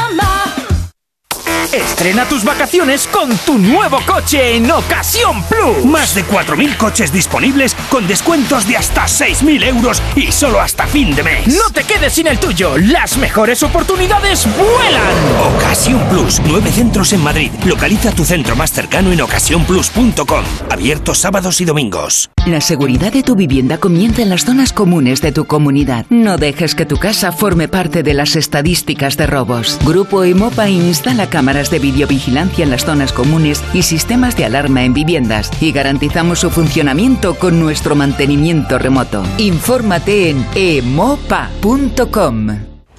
Estrena tus vacaciones con tu nuevo coche en Ocasión Plus. Más de 4.000 coches disponibles con descuentos de hasta 6.000 euros y solo hasta fin de mes. No te quedes sin el tuyo. Las mejores oportunidades vuelan. Ocasión Plus. Nueve centros en Madrid. Localiza tu centro más cercano en ocasiónplus.com. Abiertos sábados y domingos. La seguridad de tu vivienda comienza en las zonas comunes de tu comunidad. No dejes que tu casa forme parte de las estadísticas de robos. Grupo Emopa instala cámaras de videovigilancia en las zonas comunes y sistemas de alarma en viviendas y garantizamos su funcionamiento con nuestro mantenimiento remoto. Infórmate en emopa.com.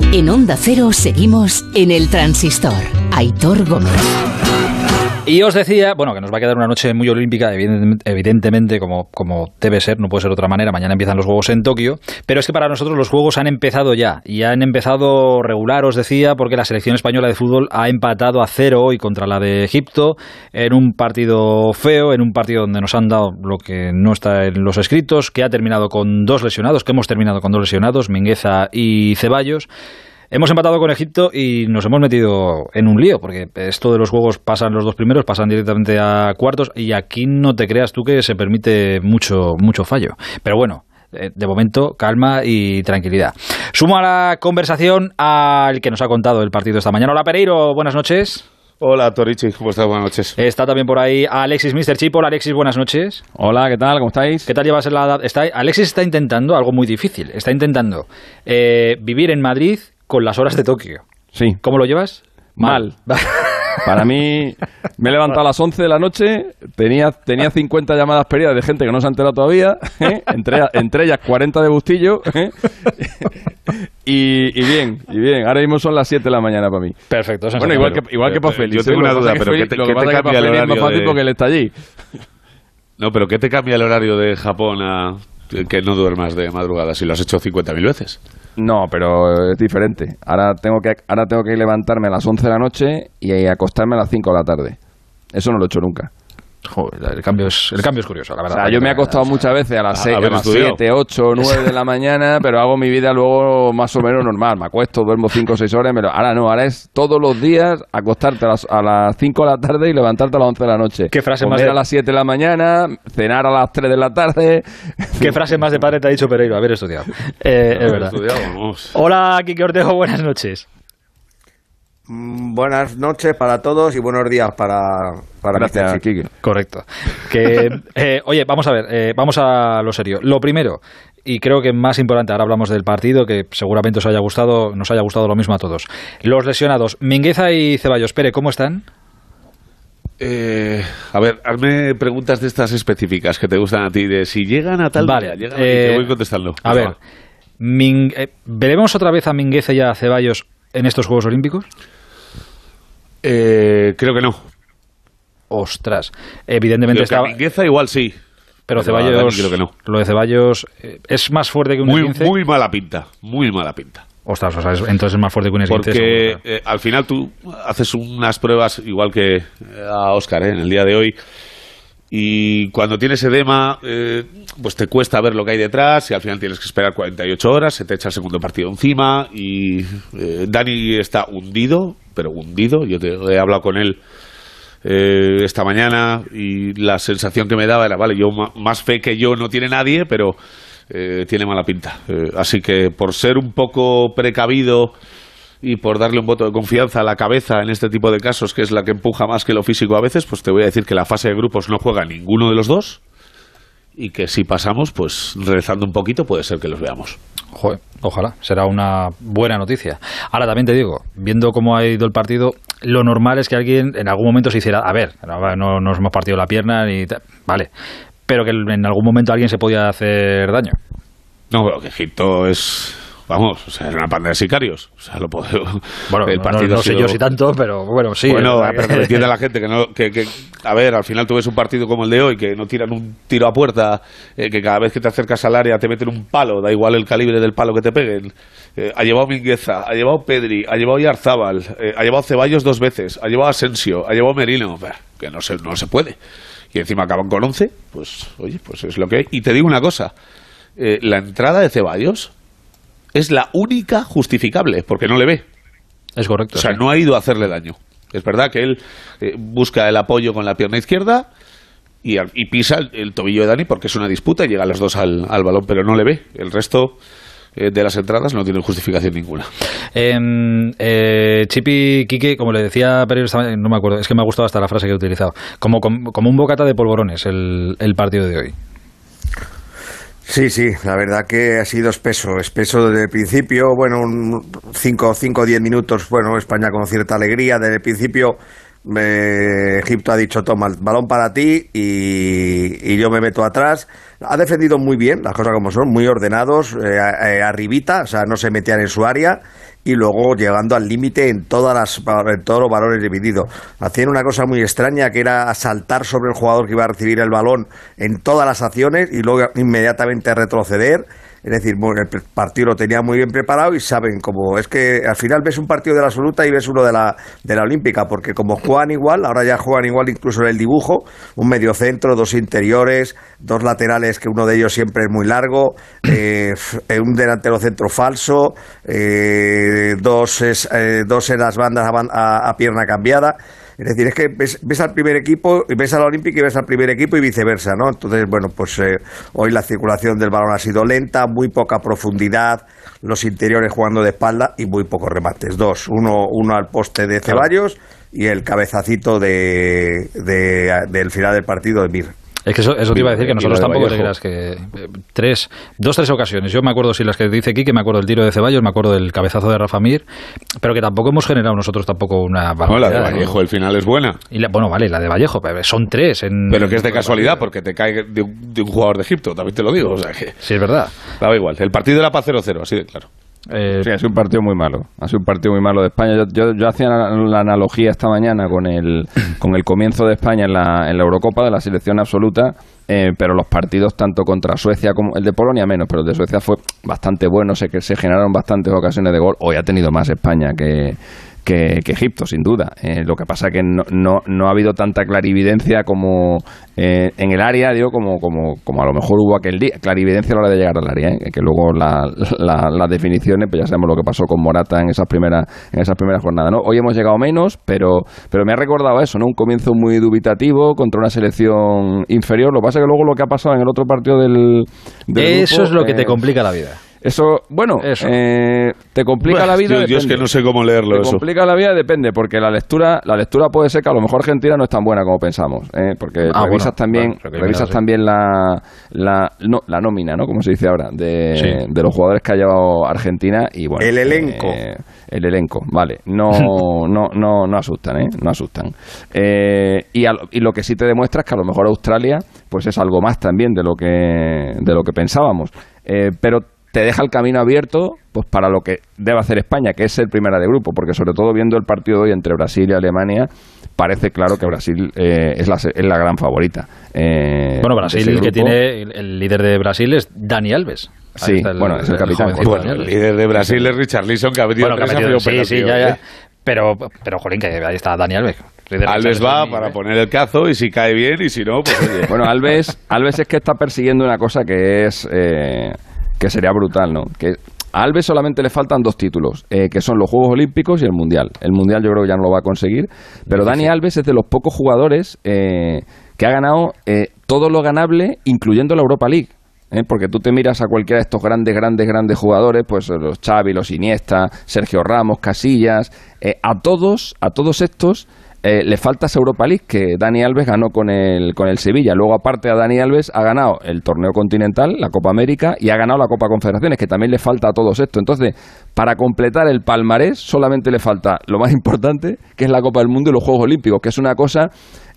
En Onda Cero seguimos en el transistor. Aitor Gómez. Y os decía, bueno, que nos va a quedar una noche muy olímpica, evidentemente, como, como debe ser, no puede ser de otra manera. Mañana empiezan los Juegos en Tokio, pero es que para nosotros los Juegos han empezado ya, y han empezado regular, os decía, porque la selección española de fútbol ha empatado a cero hoy contra la de Egipto, en un partido feo, en un partido donde nos han dado lo que no está en los escritos, que ha terminado con dos lesionados, que hemos terminado con dos lesionados, Mingueza y Ceballos. Hemos empatado con Egipto y nos hemos metido en un lío, porque esto de los juegos pasan los dos primeros, pasan directamente a cuartos, y aquí no te creas tú que se permite mucho, mucho fallo. Pero bueno, eh, de momento, calma y tranquilidad. Sumo a la conversación al que nos ha contado el partido esta mañana. Hola Pereiro, buenas noches. Hola Torichi, ¿cómo estás? Buenas noches. Está también por ahí Alexis Mr. Chip. Hola Alexis, buenas noches. Hola, ¿qué tal? ¿Cómo estáis? ¿Qué tal llevas en la está, Alexis está intentando algo muy difícil. Está intentando eh, vivir en Madrid con las horas de Tokio. Sí. ¿Cómo lo llevas? Mal. Para mí, me he levantado a las 11 de la noche, tenía, tenía 50 llamadas perdidas de gente que no se ha enterado todavía, ¿eh? entre, entre, ellas 40 de Bustillo, ¿eh? y, bien, y bien, ahora mismo son las 7 de la mañana para mí. Perfecto. Bueno, igual que, igual que para Félix. Yo tengo una duda, pero ¿qué te, lo que pasa cambia el horario es más fácil de... porque él está allí. No, pero ¿qué te cambia el horario de Japón a que no duermas de madrugada si lo has hecho 50.000 veces? No, pero es diferente. Ahora tengo que ahora tengo que levantarme a las 11 de la noche y acostarme a las 5 de la tarde. Eso no lo he hecho nunca. Joder, el cambio es, el cambio es curioso, la verdad. O sea, yo me he acostado muchas veces a las 6, a, las 7, 8, 9 de la mañana, pero hago mi vida luego más o menos normal. Me acuesto, duermo 5 o 6 horas, pero ahora no, ahora es todos los días acostarte a las, a las 5 de la tarde y levantarte a las 11 de la noche. ¿Qué frase Comer más de... a las 7 de la mañana, cenar a las 3 de la tarde. ¿Qué frase más de padre te ha dicho Pereiro? Haber estudiado. Eh, es verdad. Estudiado. Hola, Kike Ortego, buenas noches. Mm, Buenas noches para todos y buenos días para, para Gracias. Quique. Correcto. Que, eh, oye, vamos a ver, eh, vamos a lo serio. Lo primero, y creo que más importante, ahora hablamos del partido, que seguramente os haya gustado, nos haya gustado lo mismo a todos. Los lesionados, Mingueza y Ceballos, Pere, ¿cómo están? Eh, a ver, hazme preguntas de estas específicas que te gustan a ti, de si llegan a tal Vale, día, llegan y eh, te voy contestando. A ver, Min- eh, ¿veremos otra vez a Mingueza y a Ceballos en estos Juegos Olímpicos? Eh, creo que no. Ostras, evidentemente a Mingueza igual sí. Pero Ceballos, creo que no. lo de Ceballos eh, es más fuerte que un Muy, muy mala pinta, muy mala pinta. Ostras, o sea, es- entonces es más fuerte que un esguince. Porque eh, al final tú haces unas pruebas igual que eh, a Oscar en el día de hoy y cuando tienes edema eh, pues te cuesta ver lo que hay detrás y al final tienes que esperar 48 horas, se te echa el segundo partido encima y eh, Dani está hundido, pero hundido, yo te, he hablado con él eh, esta mañana y la sensación que me daba era, vale, yo más fe que yo no tiene nadie, pero eh, tiene mala pinta. Así que por ser un poco precavido y por darle un voto de confianza a la cabeza en este tipo de casos, que es la que empuja más que lo físico a veces, pues te voy a decir que la fase de grupos no juega ninguno de los dos y que si pasamos, pues rezando un poquito puede ser que los veamos. Joder, ojalá, será una buena noticia. Ahora también te digo, viendo cómo ha ido el partido, lo normal es que alguien en algún momento se hiciera, a ver, no, no nos hemos partido la pierna ni tal, vale, pero que en algún momento alguien se podía hacer daño. No, pero que Egipto es vamos, o sea, era una panda de sicarios. O sea, lo puedo, Bueno, el no- partido no, sé sido- yo si tanto, pero bueno, sí. bueno, pero que entienda la gente que no, que, que- a ver, al final tú ves un partido como el de hoy, que no tiran un tiro a puerta, eh, que cada vez que te acercas al área te meten un palo, da igual el calibre del palo que te peguen. Eh, ha llevado Mingueza, ha llevado Pedri, ha llevado Yarzábal, eh, ha llevado Ceballos dos veces, ha llevado Asensio, ha llevado Merino, que no se, no se puede. Y encima acaban con 11, pues oye, pues es lo que hay. Y te digo una cosa, la entrada de Ceballos es la única justificable, porque no le ve. Es correcto. O sea, sí. no ha ido a hacerle daño. Es verdad que él eh, busca el apoyo con la pierna izquierda y, pisa el, el tobillo de Dani porque es una disputa y llegan los dos al, al balón, pero no le ve. El resto eh, de las entradas no tienen justificación ninguna. Em, eh, Chipi Quique, como le decía mañana, no me acuerdo, es que me ha gustado hasta la frase que he utilizado. Como, como, como un bocata de polvorones el, el partido de hoy. Sí, sí, la verdad que ha sido espeso, espeso desde el principio, bueno, 5 o 10 minutos, bueno, España con cierta alegría, desde el principio eh, Egipto ha dicho, toma, el balón para ti y, yo me meto atrás. Ha defendido muy bien, las cosas como son, muy ordenados, eh, eh, arribita, o sea, no se metían en su área y luego llegando al límite en todas las en todos los valores divididos. Hacían una cosa muy extraña que era saltar sobre el jugador que iba a recibir el balón en todas las acciones y luego inmediatamente retroceder. Es decir, el partido lo tenía muy bien preparado y saben cómo. Es que al final ves un partido de la absoluta y ves uno de la, de la olímpica, porque como juegan igual, ahora ya juegan igual incluso en el dibujo, un medio centro, dos interiores, dos laterales, que uno de ellos siempre es muy largo, eh, un delantero centro falso, eh, dos, es- eh, dos en las bandas a, a- a pierna cambiada. Es decir, es que ves, ves al primer equipo, y ves a la Olímpica y ves al primer equipo y viceversa, ¿no? Entonces, bueno, pues eh, hoy la circulación del balón ha sido lenta, muy poca profundidad, los interiores jugando de espalda y muy pocos remates. Dos, uno, uno al poste de Ceballos y el cabezacito de, de- del final del partido de Mir. Es que eso, eso te iba a decir que nosotros tampoco te Vallejo. creas que eh, tres, dos, tres ocasiones. Yo me acuerdo si las que dice Quique, me acuerdo del tiro de Ceballos, me acuerdo del cabezazo de Rafa Mir, pero que tampoco hemos generado nosotros tampoco una No, la de barbaridad, ¿no? Vallejo, el final es buena. Y la- bueno, vale, la de Vallejo, son tres. En, Pero que es de casualidad, porque te cae de un, de un jugador de Egipto, también te lo digo. O sea que Sí, es verdad. daba igual. El partido era para 0-0, así de claro. Eh, Sí, ha sido un partido muy malo. Ha sido un partido muy malo de España. Yo, yo, yo hacía la, la analogía esta mañana con el, con el comienzo de España en la, en la Eurocopa, de la selección absoluta, eh, pero los partidos tanto contra Suecia como el de Polonia menos, pero el de Suecia fue bastante bueno, sé que se generaron bastantes ocasiones de gol. Hoy ha tenido más España que, que, que Egipto, sin duda. Eh, lo que pasa que no, no, no ha habido tanta clarividencia como eh, en el área, digo, como, como, como a lo mejor hubo aquel día. Clarividencia a la hora de llegar al área, ¿eh? que luego la- la- las definiciones, pues ya sabemos lo que pasó con Morata en esas primeras, en esas primeras jornadas. ¿no? Hoy hemos llegado menos, pero, pero me ha recordado eso, ¿no? Un comienzo muy dubitativo contra una selección inferior. Lo que pasa es que luego lo que ha pasado en el otro partido del, del eso grupo, es lo que te complica la vida. Eso, bueno, eh, te complica Bueno, la vida. yo- yo es que no sé cómo leerlo Te eso. complica la vida depende, porque la lectura, la lectura puede ser que a lo mejor Argentina no es tan buena como pensamos, ¿eh? porque Ah, revisas bueno, también, bueno, revisas sí. también la, la, no, la nómina, ¿no? Como se dice ahora, de, Sí. de los jugadores que ha llevado Argentina y bueno. El elenco. eh, el elenco, vale. No, no, no, no asustan, ¿eh? No asustan. Eh, y, a lo- y lo que sí te demuestra es que a lo mejor Australia, pues es algo más también de lo que, de lo que pensábamos. Eh, pero te deja el camino abierto pues para lo que debe hacer España, que es ser primera de grupo, porque sobre todo viendo el partido de hoy entre Brasil y Alemania, parece claro que Brasil eh, es, la, se- es la gran favorita. Eh, Bueno, Brasil, el que tiene el, el líder de Brasil es Dani Alves. Ahí Sí, bueno, es el capitán. jovencito Bueno, el líder de Brasil es Richarlison, que ha metido Bueno, que ha sí, sí, ya, ya. ¿eh? Pero, pero, jolín, que ahí está Dani Alves. Alves va para poner el cazo y si cae bien y si no, pues oye. Bueno, Alves, Alves es que está persiguiendo una cosa que es eh, que sería brutal, ¿no? Que a Alves solamente le faltan dos títulos, eh, que son los Juegos Olímpicos y el Mundial. El Mundial yo creo que ya no lo va a conseguir, pero Dani Alves es de los pocos jugadores eh, que ha ganado eh, todo lo ganable, incluyendo la Europa League. ¿eh? Porque tú te miras a cualquiera de estos grandes, grandes, grandes jugadores, pues los Xavi, los Iniesta, Sergio Ramos, Casillas, eh, a todos, a todos estos eh, le falta esa Europa League que Dani Alves ganó con el, con el Sevilla. Luego, aparte a Dani Alves, ha ganado el torneo continental, la Copa América, y ha ganado la Copa Confederaciones, que también le falta a todos esto. Entonces, para completar el palmarés, solamente le falta lo más importante, que es la Copa del Mundo y los Juegos Olímpicos, que es una cosa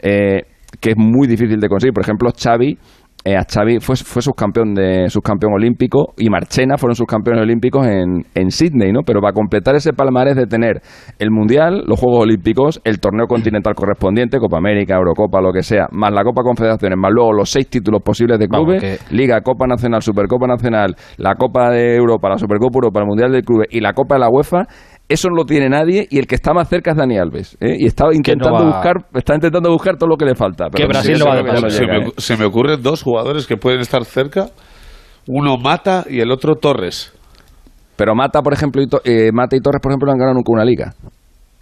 eh, que es muy difícil de conseguir. Por ejemplo, Xavi eh, a Xavi fue, fue subcampeón, de, subcampeón olímpico y Marchena fueron subcampeones olímpicos en, en Sydney, ¿no? Pero para completar ese palmarés de tener el Mundial, los Juegos Olímpicos, el torneo continental correspondiente, Copa América, Eurocopa, lo que sea, más la Copa Confederaciones, más luego los seis títulos posibles de Vamos, clubes, Liga, Copa Nacional, Supercopa Nacional, la Copa de Europa, la Supercopa Europa, el Mundial del Club y la Copa de la UEFA, eso no lo tiene nadie y el que está más cerca es Dani Alves. ¿eh? Y estaba intentando va- buscar, está intentando buscar todo lo que le falta. pero se, que ya no se llega, me- ¿eh? se me ocurren dos jugadores que pueden estar cerca. Uno Mata y el otro Torres. Pero Mata, por ejemplo, y To- eh, Mata y Torres, por ejemplo, no han ganado nunca una liga.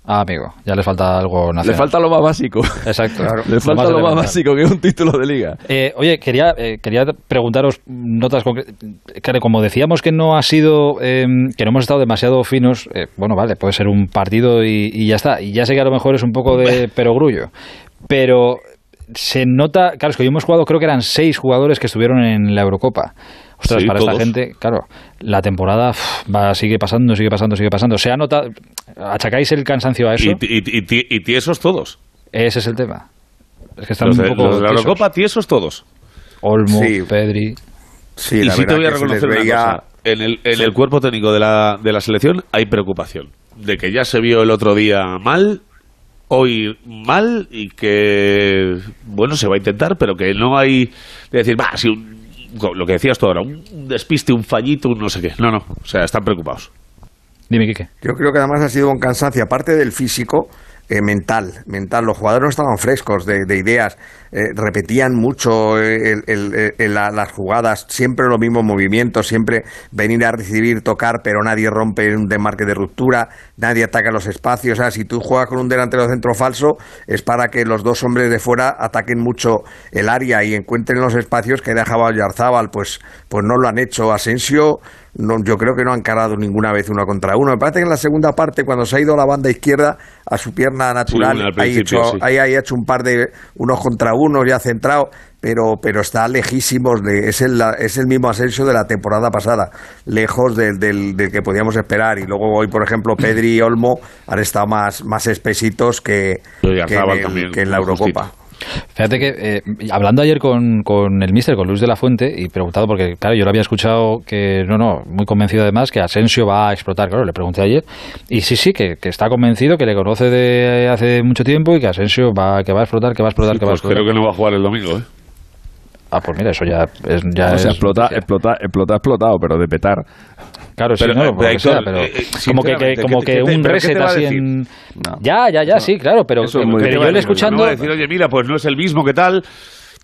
Ah, amigo, ya le falta algo Le nacional. falta lo más básico. Exacto. Le falta lo más básico, que es un título de liga. Eh, oye, quería, eh, quería preguntaros notas concretas. Claro, como decíamos que no ha sido, eh, que no hemos estado demasiado finos, eh, bueno, vale, puede ser un partido y, y ya está. Y ya sé que a lo mejor es un poco de perogrullo, pero se nota, claro, es que hoy hemos jugado, creo que eran seis jugadores que estuvieron en la Eurocopa. Ostras, Sí, para todos. esta gente, claro, la temporada va, sigue pasando, sigue pasando, sigue pasando. Se ha notado, ¿achacáis el cansancio a eso? Y, y- y- tiesos todos. Ese es el tema. Es que están Los un de, poco los de la tiesos. Eurocopa, tiesos todos. Olmo, Sí. Pedri. Sí, y la sí te verdad voy a reconocer una veía- cosa. En el, en el cuerpo técnico de la, de la selección hay preocupación. De que ya se vio el otro día mal, hoy mal, y que, bueno, se va a intentar, pero que no hay de decir, va, si un- lo que decías tú ahora, un un despiste, un fallito, un no sé qué. No, no, o sea, están preocupados. Dime, Quique. Yo creo que además ha sido un cansancio, aparte del físico, eh, mental, mental. Los jugadores no estaban frescos de, de ideas, eh, repetían mucho eh, el- el- el- la- las jugadas, siempre los mismos movimientos, siempre venir a recibir, tocar, pero nadie rompe un desmarque de ruptura, nadie ataca los espacios. O sea, si tú juegas con un delantero centro falso, es para que los dos hombres de fuera ataquen mucho el área y encuentren los espacios que dejaba Yarzábal. Pues, pues no lo han hecho. Asensio, no, yo creo que no han carado ninguna vez uno contra uno. Me parece que en la segunda parte, cuando se ha ido a la banda izquierda, a su pierna natural, Sí, ahí, hecho, sí. ahí ha hecho un par de unos contra unos ya centrado, pero, pero está lejísimos de, es el, es el mismo Asensio de la temporada pasada, lejos del, del, del que podíamos esperar. Y luego hoy, por ejemplo, Pedri y Olmo han estado más, más espesitos que, que, en, Arzabal el- también, que en la Eurocopa. Fíjate que eh, hablando ayer con, con el míster, con Luis de la Fuente, y preguntado, porque claro, yo lo había escuchado que, no, no, muy convencido además que Asensio va a explotar, claro, le pregunté ayer, y sí, sí, que, que está convencido, que le conoce de hace mucho tiempo y que Asensio va, que va a explotar, que va a explotar, que va a Pues explotar. creo que no va a jugar el domingo, ¿eh? Ah, pues mira, eso ya es... Ya o sea, es- explota, explota, explota, explotado, pero de petar. Claro, sí, Pero, no, lo que Héctor, sea, pero eh, eh, como que, como ¿qué- que un pero reset así en... Ya, ya, ya, sí, claro, pero, es pero yo le No escuchando... a decir, oye, mira, pues no es el mismo, ¿qué tal?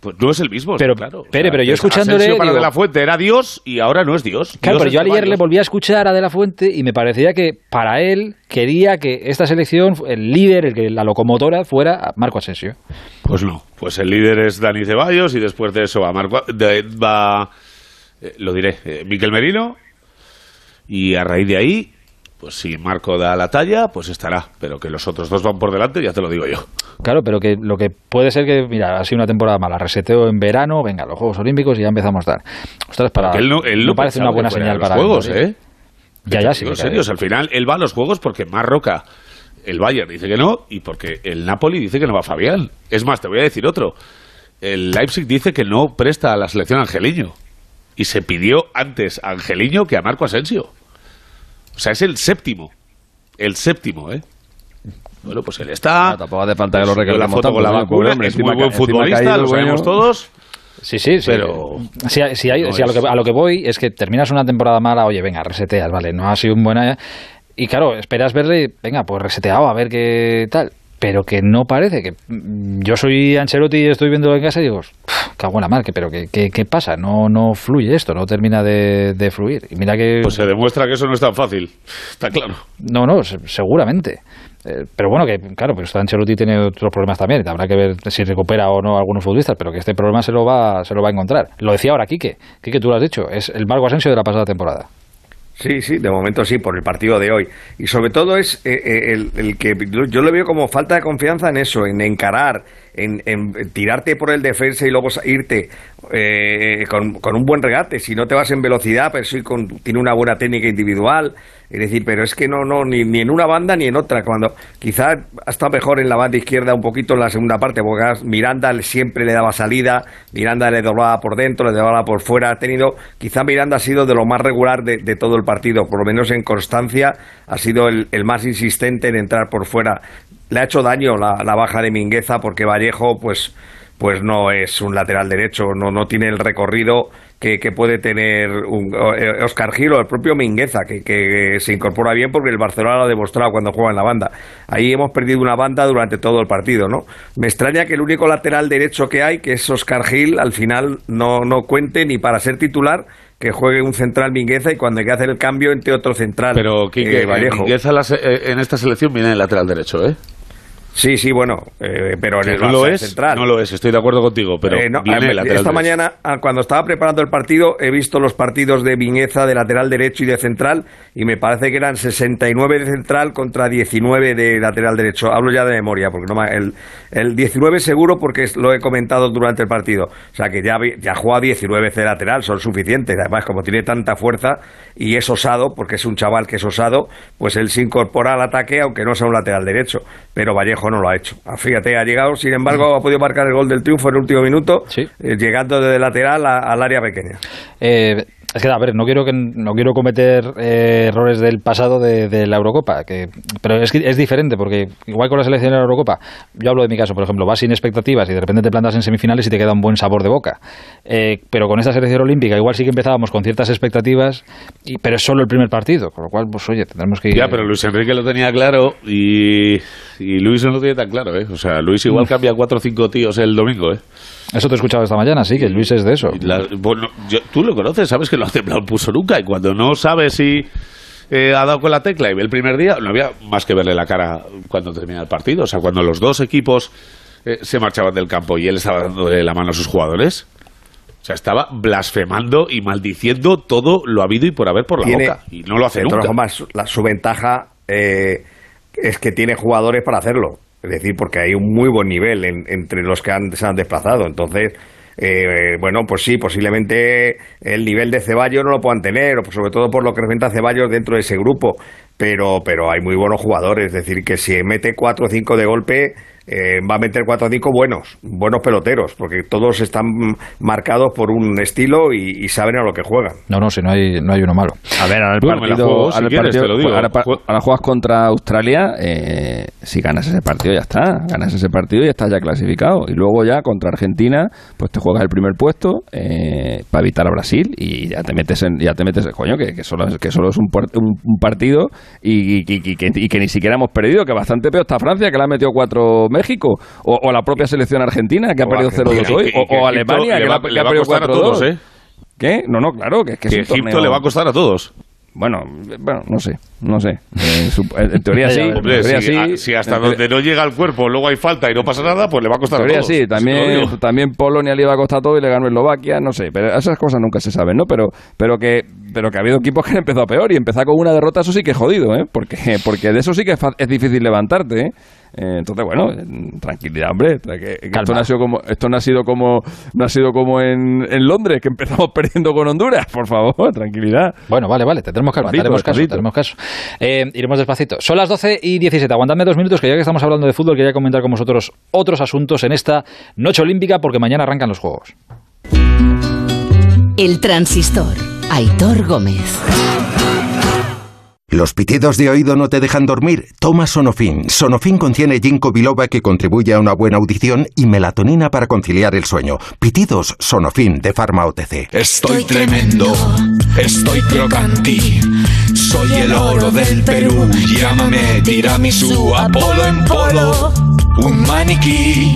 Pues no es el mismo, Pero, claro. Pere, pero yo es- escuchándole, Asensio para digo- De La Fuente era Dios y ahora no es Dios. Claro, Dios pero yo ayer le volví a escuchar a De La Fuente y me parecía que para él quería que esta selección, el líder, el que la locomotora, fuera Marco Asensio. Pues no, pues el líder es Dani Ceballos y después de eso va Marco, de- va, eh, lo diré, eh, Miquel Merino y a raíz de ahí, pues si Marco da la talla, pues estará, pero que los otros dos van por delante, ya te lo digo yo. Claro, pero que lo que puede ser que, mira, ha sido una temporada mala, reseteo en verano, venga, los Juegos Olímpicos y ya empezamos a dar. Ostras, para, él no, él no parece una buena señal los para juegos, Madrid. ¿eh? Ya, ya, sí. En serio, al final él va a los juegos porque Marroca, el Bayern dice que no y porque el Napoli dice que no va Fabián. Es más, te voy a decir otro. El Leipzig dice que no presta a la selección a Angeliño. Y se pidió antes a Angeliño que a Marco Asensio. O sea, es el séptimo. El séptimo, ¿eh? Bueno, pues él está. tampoco hace falta que lo la recalquemos foto tanto, con la ¿no? vacuna, hombre, es muy buen futbolista, caído lo sabemos bueno. todos. Sí, sí, sí. Pero- Si, si hay- no si a, lo que, a lo que voy es que terminas una temporada mala, oye, venga, reseteas, vale, no ha sido un buena... Y claro, esperas verle, venga, pues reseteado, a ver qué tal. Pero que no parece, que mm, yo soy Ancelotti y estoy viendo en casa y digo, "Pff, qué buena mal, que, pero ¿qué, qué, qué pasa? No, no fluye esto, no termina de, de fluir. Y mira que... Pues se demuestra que eso no es tan fácil. Está claro. No, no, se- seguramente. Eh, pero bueno, que claro, pues Ancelotti tiene otros problemas también. Habrá que ver si recupera o no a algunos futbolistas, pero que este problema se lo va, se lo va a encontrar. Lo decía ahora Quique. Quique, tú lo has dicho. Es el Marco Asensio de la pasada temporada. Sí, sí, de momento sí, por el partido de hoy. Y sobre todo es eh, eh, el, el que yo, yo le veo como falta de confianza en eso, en encarar, en, en tirarte por el defensa y luego irte eh, con, con un buen regate. Si no te vas en velocidad, pero sí con, tiene una buena técnica individual. Es decir, pero es que no, no, ni, en una banda ni en otra. Cuando quizá ha estado mejor en la banda izquierda un poquito en la segunda parte, porque Miranda siempre le daba salida, Miranda le doblaba por dentro, le doblaba por fuera. Ha tenido, quizá Miranda ha sido de lo más regular de, de todo el partido, por lo menos en constancia, ha sido el, el más insistente en entrar por fuera. Le ha hecho daño la, la baja de Mingueza porque Vallejo, pues pues no es un lateral derecho, no, no tiene el recorrido que, que puede tener un, eh, Oscar Giro, el propio Mingueza, que, que se incorpora bien porque el Barcelona lo ha demostrado cuando juega en la banda. Ahí hemos perdido una banda durante todo el partido, ¿no? Me extraña que el único lateral derecho que hay, que es Oscar Gil, al final no, no cuente ni para ser titular, que juegue un central Mingueza y cuando hay que hacer el cambio entre otro central Pero Quique, eh, Vallejo. Mingueza eh, en esta selección viene en el lateral derecho, ¿eh? Sí, sí, bueno, eh, pero en el no lo es, central. no lo es, estoy de acuerdo contigo, pero Eh, no, viene esta mañana, ah, cuando estaba preparando el partido, he visto los partidos de Viñeza de lateral derecho y de central, y me parece que eran 69 de central contra 19 de lateral derecho. Hablo ya de memoria, porque no el, el 19 seguro porque lo he comentado durante el partido. O sea que ya, ya juega 19 de lateral, son suficientes. Además, como tiene tanta fuerza y es osado, porque es un chaval que es osado, pues él se incorpora al ataque, aunque no sea un lateral derecho. Pero Vallejo no lo ha hecho. Ah, Fíjate, ha llegado, sin embargo, ha podido marcar el gol del triunfo en el último minuto, eh, llegando desde lateral a- al área pequeña. Eh, es que, a ver, no quiero, que, no quiero cometer eh, errores del pasado de, de la Eurocopa, que, pero es, que es diferente, porque igual con la selección de la Eurocopa, yo hablo de mi caso, por ejemplo, vas sin expectativas y de repente te plantas en semifinales y te queda un buen sabor de boca. Eh, pero con esta selección olímpica, igual sí que empezábamos con ciertas expectativas, y, pero es solo el primer partido, con lo cual, pues oye, tendremos que ir. Ya, pero Luis Enrique lo tenía claro y, y Luis no lo tiene tan claro, ¿eh? O sea, Luis igual Mm. cambia cuatro o cinco tíos el domingo, ¿eh? Eso te he escuchado esta mañana, sí, que Luis es de eso. La- bueno, yo- tú lo conoces, sabes que lo hace puso nunca y cuando no sabes si eh, ha dado con la tecla y ve el primer día, no había más que verle la cara cuando termina el partido. O sea, cuando los dos equipos eh, se marchaban del campo y él estaba dando la mano a sus jugadores. O sea, estaba blasfemando y maldiciendo todo lo habido y por haber por la Tiene- boca. Y no lo hace nunca. formas, su- la, su ventaja eh, es que tiene jugadores para hacerlo. Es decir, porque hay un muy buen nivel en- entre los que han, se han desplazado. Entonces, eh, bueno, pues sí, posiblemente el nivel de Ceballos no lo puedan tener, sobre todo por lo que representa Ceballos dentro de ese grupo. Pero, pero hay muy buenos jugadores. Es decir, que si mete 4 o 5 de golpe, eh, va a meter 4 o 5 buenos, buenos peloteros, porque todos están marcados por un estilo y, y saben a lo que juegan. No, no, si no hay, no hay uno malo. A ver, ahora el partido, ahora juegas contra Australia, eh, si ganas ese partido ya está, ganas ese partido y estás ya clasificado. Y luego ya contra Argentina, pues te juegas el primer puesto eh, para evitar a Brasil y ya te metes en, ya te metes, coño, que, que solo, es- que solo es un, un- un partido y, y- y- y que, y que ni siquiera hemos perdido, que bastante peor está Francia, que le ha metido cuatro México, o, o la propia selección argentina, que ha perdido Argentina, 0-2 hoy, que- o, que Alemania, le que, va- que le ha va a perdido costar a 4-2. todos, ¿eh? ¿Qué? No, no, claro, que es que, Que es un Egipto torneo- le va a costar a todos. Bueno, bueno, no sé, no sé. Eh, sup- en teoría sí, en teoría si, sí. a- si hasta En donde no llega el cuerpo luego hay falta y no pasa nada, pues le va a costar en a teoría todos. sí, también, digo. también Polonia le iba a costar todo y le ganó Eslovaquia, no sé, pero esas cosas nunca se saben, ¿no? Pero, pero que, pero que ha habido equipos que han empezado peor y empezar con una derrota, eso sí que es jodido, ¿eh? Porque, porque de eso sí que es, fa- es difícil levantarte, ¿eh? Eh, Entonces, bueno, tranquilidad, hombre. que- que esto, no ha sido como, esto no ha sido como, no ha sido como en, en Londres, que empezamos perdiendo con Honduras. Por favor, tranquilidad. Bueno, vale, vale, te tenemos calma, Despacito, tenemos caso, despacito. tenemos caso. Eh, iremos despacito. Son las 12 y 17, aguantadme dos minutos, que ya que estamos hablando de fútbol, quería comentar con vosotros otros asuntos en esta noche olímpica, porque mañana arrancan los Juegos. El transistor. Aitor Gómez. ¿Los pitidos de oído no te dejan dormir? Toma Sonofin. Sonofin contiene ginkgo biloba que contribuye a una buena audición y melatonina para conciliar el sueño. Pitidos Sonofin de Pharma OTC. Estoy tremendo, estoy crocanti. Soy el oro del Perú. Llámame tiramisú, Apolo en polo. Un maniquí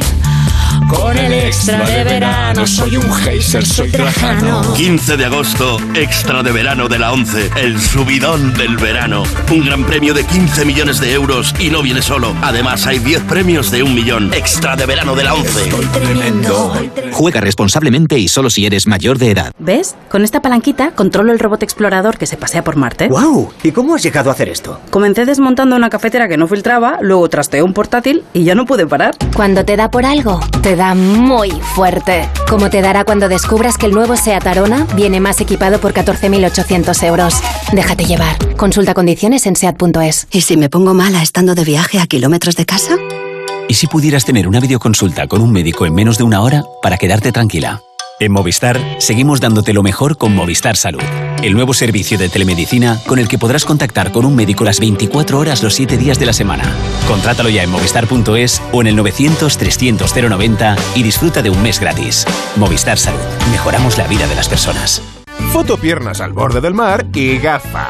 Con el extra de verano soy un geyser, soy trajano. 15 de agosto, extra de verano de la 11, el subidón del verano. Un gran premio de 15 millones de euros y no viene solo. Además, hay 10 premios de un millón. Extra de verano de la 11. Tremendo. Juega responsablemente y solo si eres mayor de edad. ¿Ves? Con esta palanquita controlo el robot explorador que se pasea por Marte. ¡Wow! ¿Y cómo has llegado a hacer esto? Comencé desmontando una cafetera que no filtraba, luego trasteé un portátil y ya no pude parar. Cuando te da por algo, te da muy fuerte. Como te dará cuando descubras que el nuevo SEAT Arona viene más equipado por 14.800 euros. Déjate llevar. Consulta condiciones en SEAT.es. ¿Y si me pongo mala estando de viaje a kilómetros de casa? ¿Y si pudieras tener una videoconsulta con un médico en menos de una hora para quedarte tranquila? En Movistar seguimos dándote lo mejor con Movistar Salud, el nuevo servicio de telemedicina con el que podrás contactar con un médico las 24 horas los 7 días de la semana. Contrátalo ya en movistar.es o en el 900 300 090 y disfruta de un mes gratis. Movistar Salud, mejoramos la vida de las personas. Foto piernas al borde del mar y gafa.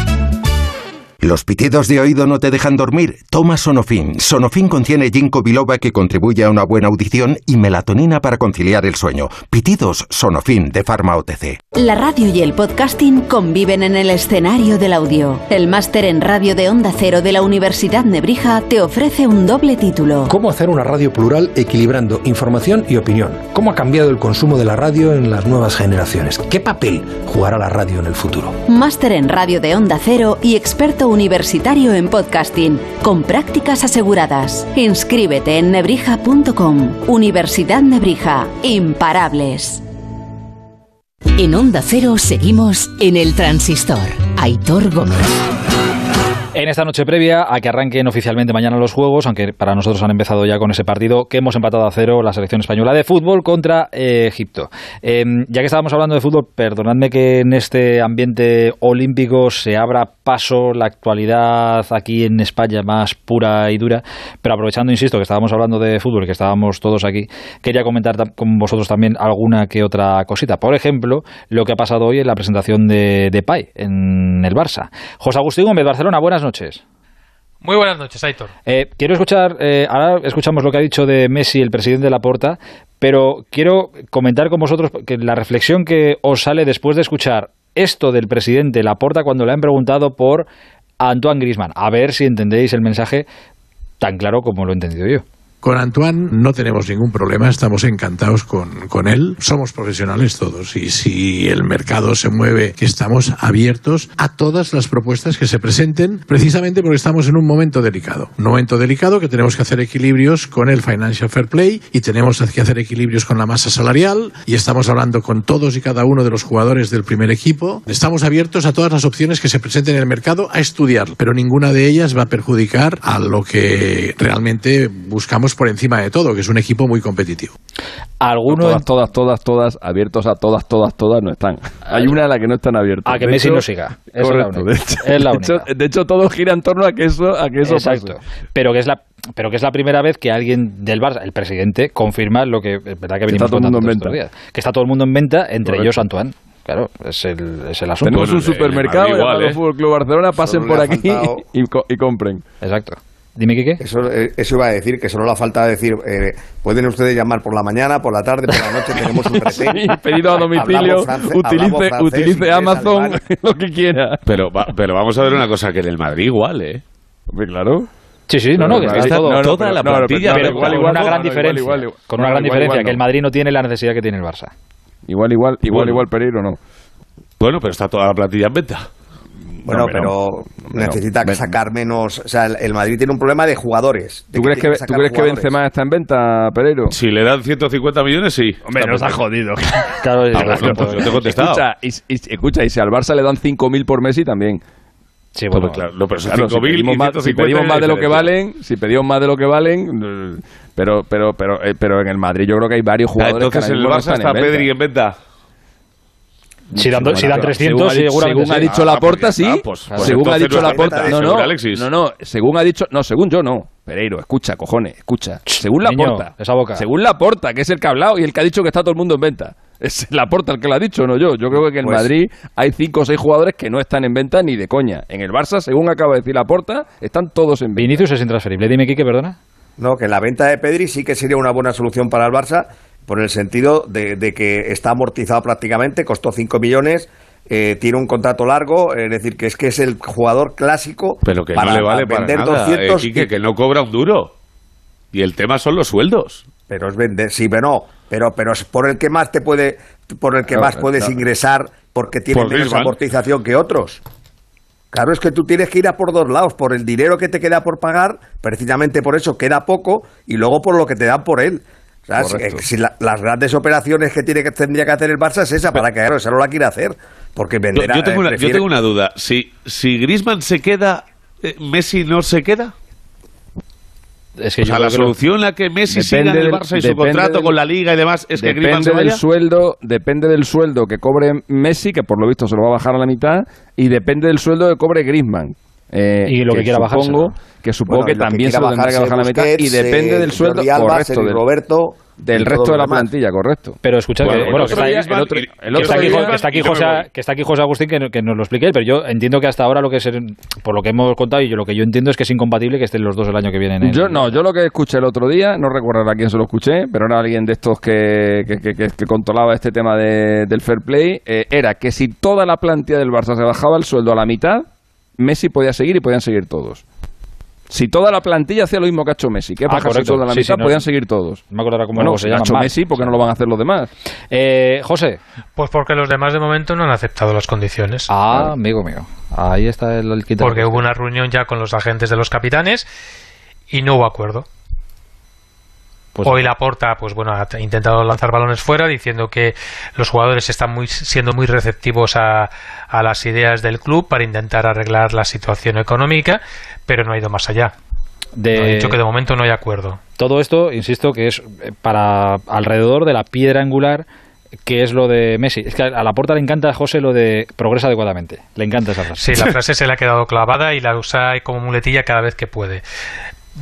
¿Los pitidos de oído no te dejan dormir? Toma Sonofin. Sonofin contiene ginkgo biloba que contribuye a una buena audición y melatonina para conciliar el sueño. Pitidos Sonofin de Pharma OTC. La radio y el podcasting conviven en el escenario del audio. El máster en radio de Onda Cero de la Universidad Nebrija te ofrece un doble título. ¿Cómo hacer una radio plural equilibrando información y opinión? ¿Cómo ha cambiado el consumo de la radio en las nuevas generaciones? ¿Qué papel jugará la radio en el futuro? Máster en radio de Onda Cero y experto universitario en podcasting, con prácticas aseguradas. Inscríbete en nebrija.com. Universidad Nebrija. Imparables. En Onda Cero seguimos en el transistor. Aitor Gómez. En esta noche previa a que arranquen oficialmente mañana los juegos, aunque para nosotros han empezado ya con ese partido que hemos empatado a cero la selección española de fútbol contra eh, Egipto. Eh, ya que estábamos hablando de fútbol, perdonadme que en este ambiente olímpico se abra paso la actualidad aquí en España más pura y dura, pero aprovechando, insisto, que estábamos hablando de fútbol, que estábamos todos aquí, quería comentar con vosotros también alguna que otra cosita. Por ejemplo, lo que ha pasado hoy en la presentación de, de Pai en el Barça. José Agustín Gómez, Barcelona, buenas noches. Muy buenas noches, Aitor. Eh, quiero escuchar, eh, ahora escuchamos lo que ha dicho de Messi, el presidente de la Porta, pero quiero comentar con vosotros que la reflexión que os sale después de escuchar esto del presidente Laporta cuando le han preguntado por Antoine Grisman. A ver si entendéis el mensaje tan claro como lo he entendido yo. Con Antoine no tenemos ningún problema, estamos encantados con, con, él. Somos profesionales todos y si el mercado se mueve, estamos abiertos a todas las propuestas que se presenten, precisamente porque estamos en un momento delicado. Un momento delicado que tenemos que hacer equilibrios con el Financial Fair Play y tenemos que hacer equilibrios con la masa salarial y estamos hablando con todos y cada uno de los jugadores del primer equipo. Estamos abiertos a todas las opciones que se presenten en el mercado a estudiar, pero ninguna de ellas va a perjudicar a lo que realmente buscamos por encima de todo, que es un equipo muy competitivo. ¿Alguno todas, todas, todas, todas, abiertos a todas, todas, todas, no están. Hay una a la que no están abiertas. A que Messi no siga. Es correcto, la única. De, hecho, es la de. Hecho, de hecho, todo gira en torno a que eso, a que eso Exacto. pase. Pero que es la pero que es la primera vez que alguien del Barça, el presidente, confirma lo que es verdad que, Que venimos está todo el mundo en contando venta. días. Que está todo el mundo en venta, entre Correcto. ellos Antoine. Claro, es el, es el asunto. Tenemos un supermercado Madrid igual, ¿eh? Fútbol Club Barcelona, pasen Solo por aquí y, co- y compren. Exacto. Dime, Quique. Eso, eh, eso iba a decir, que solo la falta de decir, eh, pueden ustedes llamar por la mañana, por la tarde, por la noche, tenemos un retén. Sí, pedido a domicilio, france- utilice, francés, utilice inglés, Amazon, alemán. lo que quiera. Pero, va- pero vamos a ver una cosa, que en el Madrid igual, ¿eh? Hombre, claro. Sí, sí, no, no, que está esta- todo, no, no, toda pero- la plantilla, pero pero igual, con igual, una gran diferencia. igual, igual. con una gran igual, diferencia, igual, que el. Madrid no tiene la necesidad que tiene el Barça. Igual, igual, igual, Bueno. igual Pereiro no. Bueno, pero está toda la plantilla en venta. Bueno, No, pero no. necesita sacar menos. O sea, el, Madrid tiene un problema de jugadores. de ¿Tú crees que, ¿tú crees que. Benzema está en venta, Pereiro? Si le dan 150 millones, sí. Hombre, nos ha jodido. Claro, Ah, bueno, pues yo te he contestado. Escucha, y, y- escucha, y si al Barça le dan 5.000 por Messi también. Sí, Pues, bueno, claro, no, pero Claro, si 5.000 y pedimos, más, si 150 pedimos más de lo que valen, si pedimos más de lo que valen, pero pero pero eh, pero en el Madrid yo creo que hay varios Ah, jugadores Entonces que el no Barça está en venta. Pedri en venta. Si dan, si dan 300, según, ha, dicho Ah, Laporta, pues, sí. ah, pues, pues según ha dicho no Laporta, bien, no, no, Alexis. no, no, según ha dicho, no, según yo no. Pereiro, escucha, cojones, escucha. Según Niño, Laporta, esa boca. según Laporta, que es el que ha hablado y el que ha dicho que está todo el mundo en venta. Es Laporta el que lo ha dicho, no yo. Yo creo que en Pues- Madrid hay cinco o seis jugadores que no están en venta ni de coña. En el Barça, según acaba de decir Laporta, están todos en venta. Vinicius es intransferible. Dime, Quique, perdona. No, que la venta de Pedri sí que sería una buena solución para el Barça, por el sentido de, de que está amortizado prácticamente, costó 5 millones, eh, tiene un contrato largo, es decir, que es que es el jugador clásico Pero que para no le vale para vender nada, 200 eh, Quique, que no cobra un duro. Y el tema son los sueldos. Pero es vender, sí, pero no, pero, pero es por el que más te puede, por el que más puedes ingresar porque tiene Por menos Griezmann. amortización que otros. Claro, es que tú tienes que ir a por dos lados, por el dinero que te queda por pagar, precisamente por eso queda poco, y luego por lo que te dan por él. Si, la- las grandes operaciones que, tiene que tendría que hacer el Barça es esa, para que claro, esa no la quiere hacer, porque Yo, venderá. yo tengo, eh, una, yo tengo una duda. Si, si Griezmann se queda, eh, ¿Messi no se queda? Es que O sea, la que solución a que Messi siga en el del- Barça y su contrato del- con la Liga y demás es que Griezmann depende se del sueldo depende del sueldo que cobre Messi que por lo visto se lo va a bajar a la mitad y depende del sueldo que cobre Griezmann Eh, Y lo que quiera supongo, bajárselo. que supongo Bueno, que lo que también se lo tendrá que bajar a la mitad y depende eh, del sueldo Jordi Alba, correcto del, Roberto del resto de la plantilla correcto Pero escucha, Bueno, que, bueno, que está, aquí, José, que está aquí José Agustín que, que nos lo explique pero yo entiendo que hasta ahora lo que es el- por lo que hemos contado y yo, lo que yo entiendo es que es incompatible que estén los dos el año que viene. en el- Yo no, yo lo que escuché el otro día, no recuerdo a quién se lo escuché, pero era alguien de estos que, que, que- que- que controlaba este tema de- del fair play, eh, era que si toda la plantilla del Barça se bajaba el sueldo a la mitad, Messi podía seguir y podían seguir todos. Si toda la plantilla hacía lo mismo que ha hecho Messi, que Ah, bajarse el correcto. sueldo a la mitad, sí, no- podían seguir todos. No me acuerdo ahora cómo Bueno, se si lo ha llama. hecho Messi, ¿por qué no lo van a hacer los demás? Eh, José. Pues porque los demás de momento no han aceptado las condiciones. Ah, amigo mío. Ahí está el, el Porque hubo una reunión ya con los agentes de los capitanes y no hubo acuerdo. Pues- Hoy Laporta, pues bueno, ha intentado lanzar balones fuera diciendo que los jugadores están muy, siendo muy receptivos a, a las ideas del club para intentar arreglar la situación económica, pero no ha ido más allá. de- No, ha dicho que de momento no hay acuerdo. Todo esto, insisto, que es eh, para alrededor de la piedra angular que es lo de Messi. Es que a la puerta le encanta a José lo de progresa adecuadamente. Le encanta esa frase. Sí, la frase se le ha quedado clavada y la usa como muletilla cada vez que puede.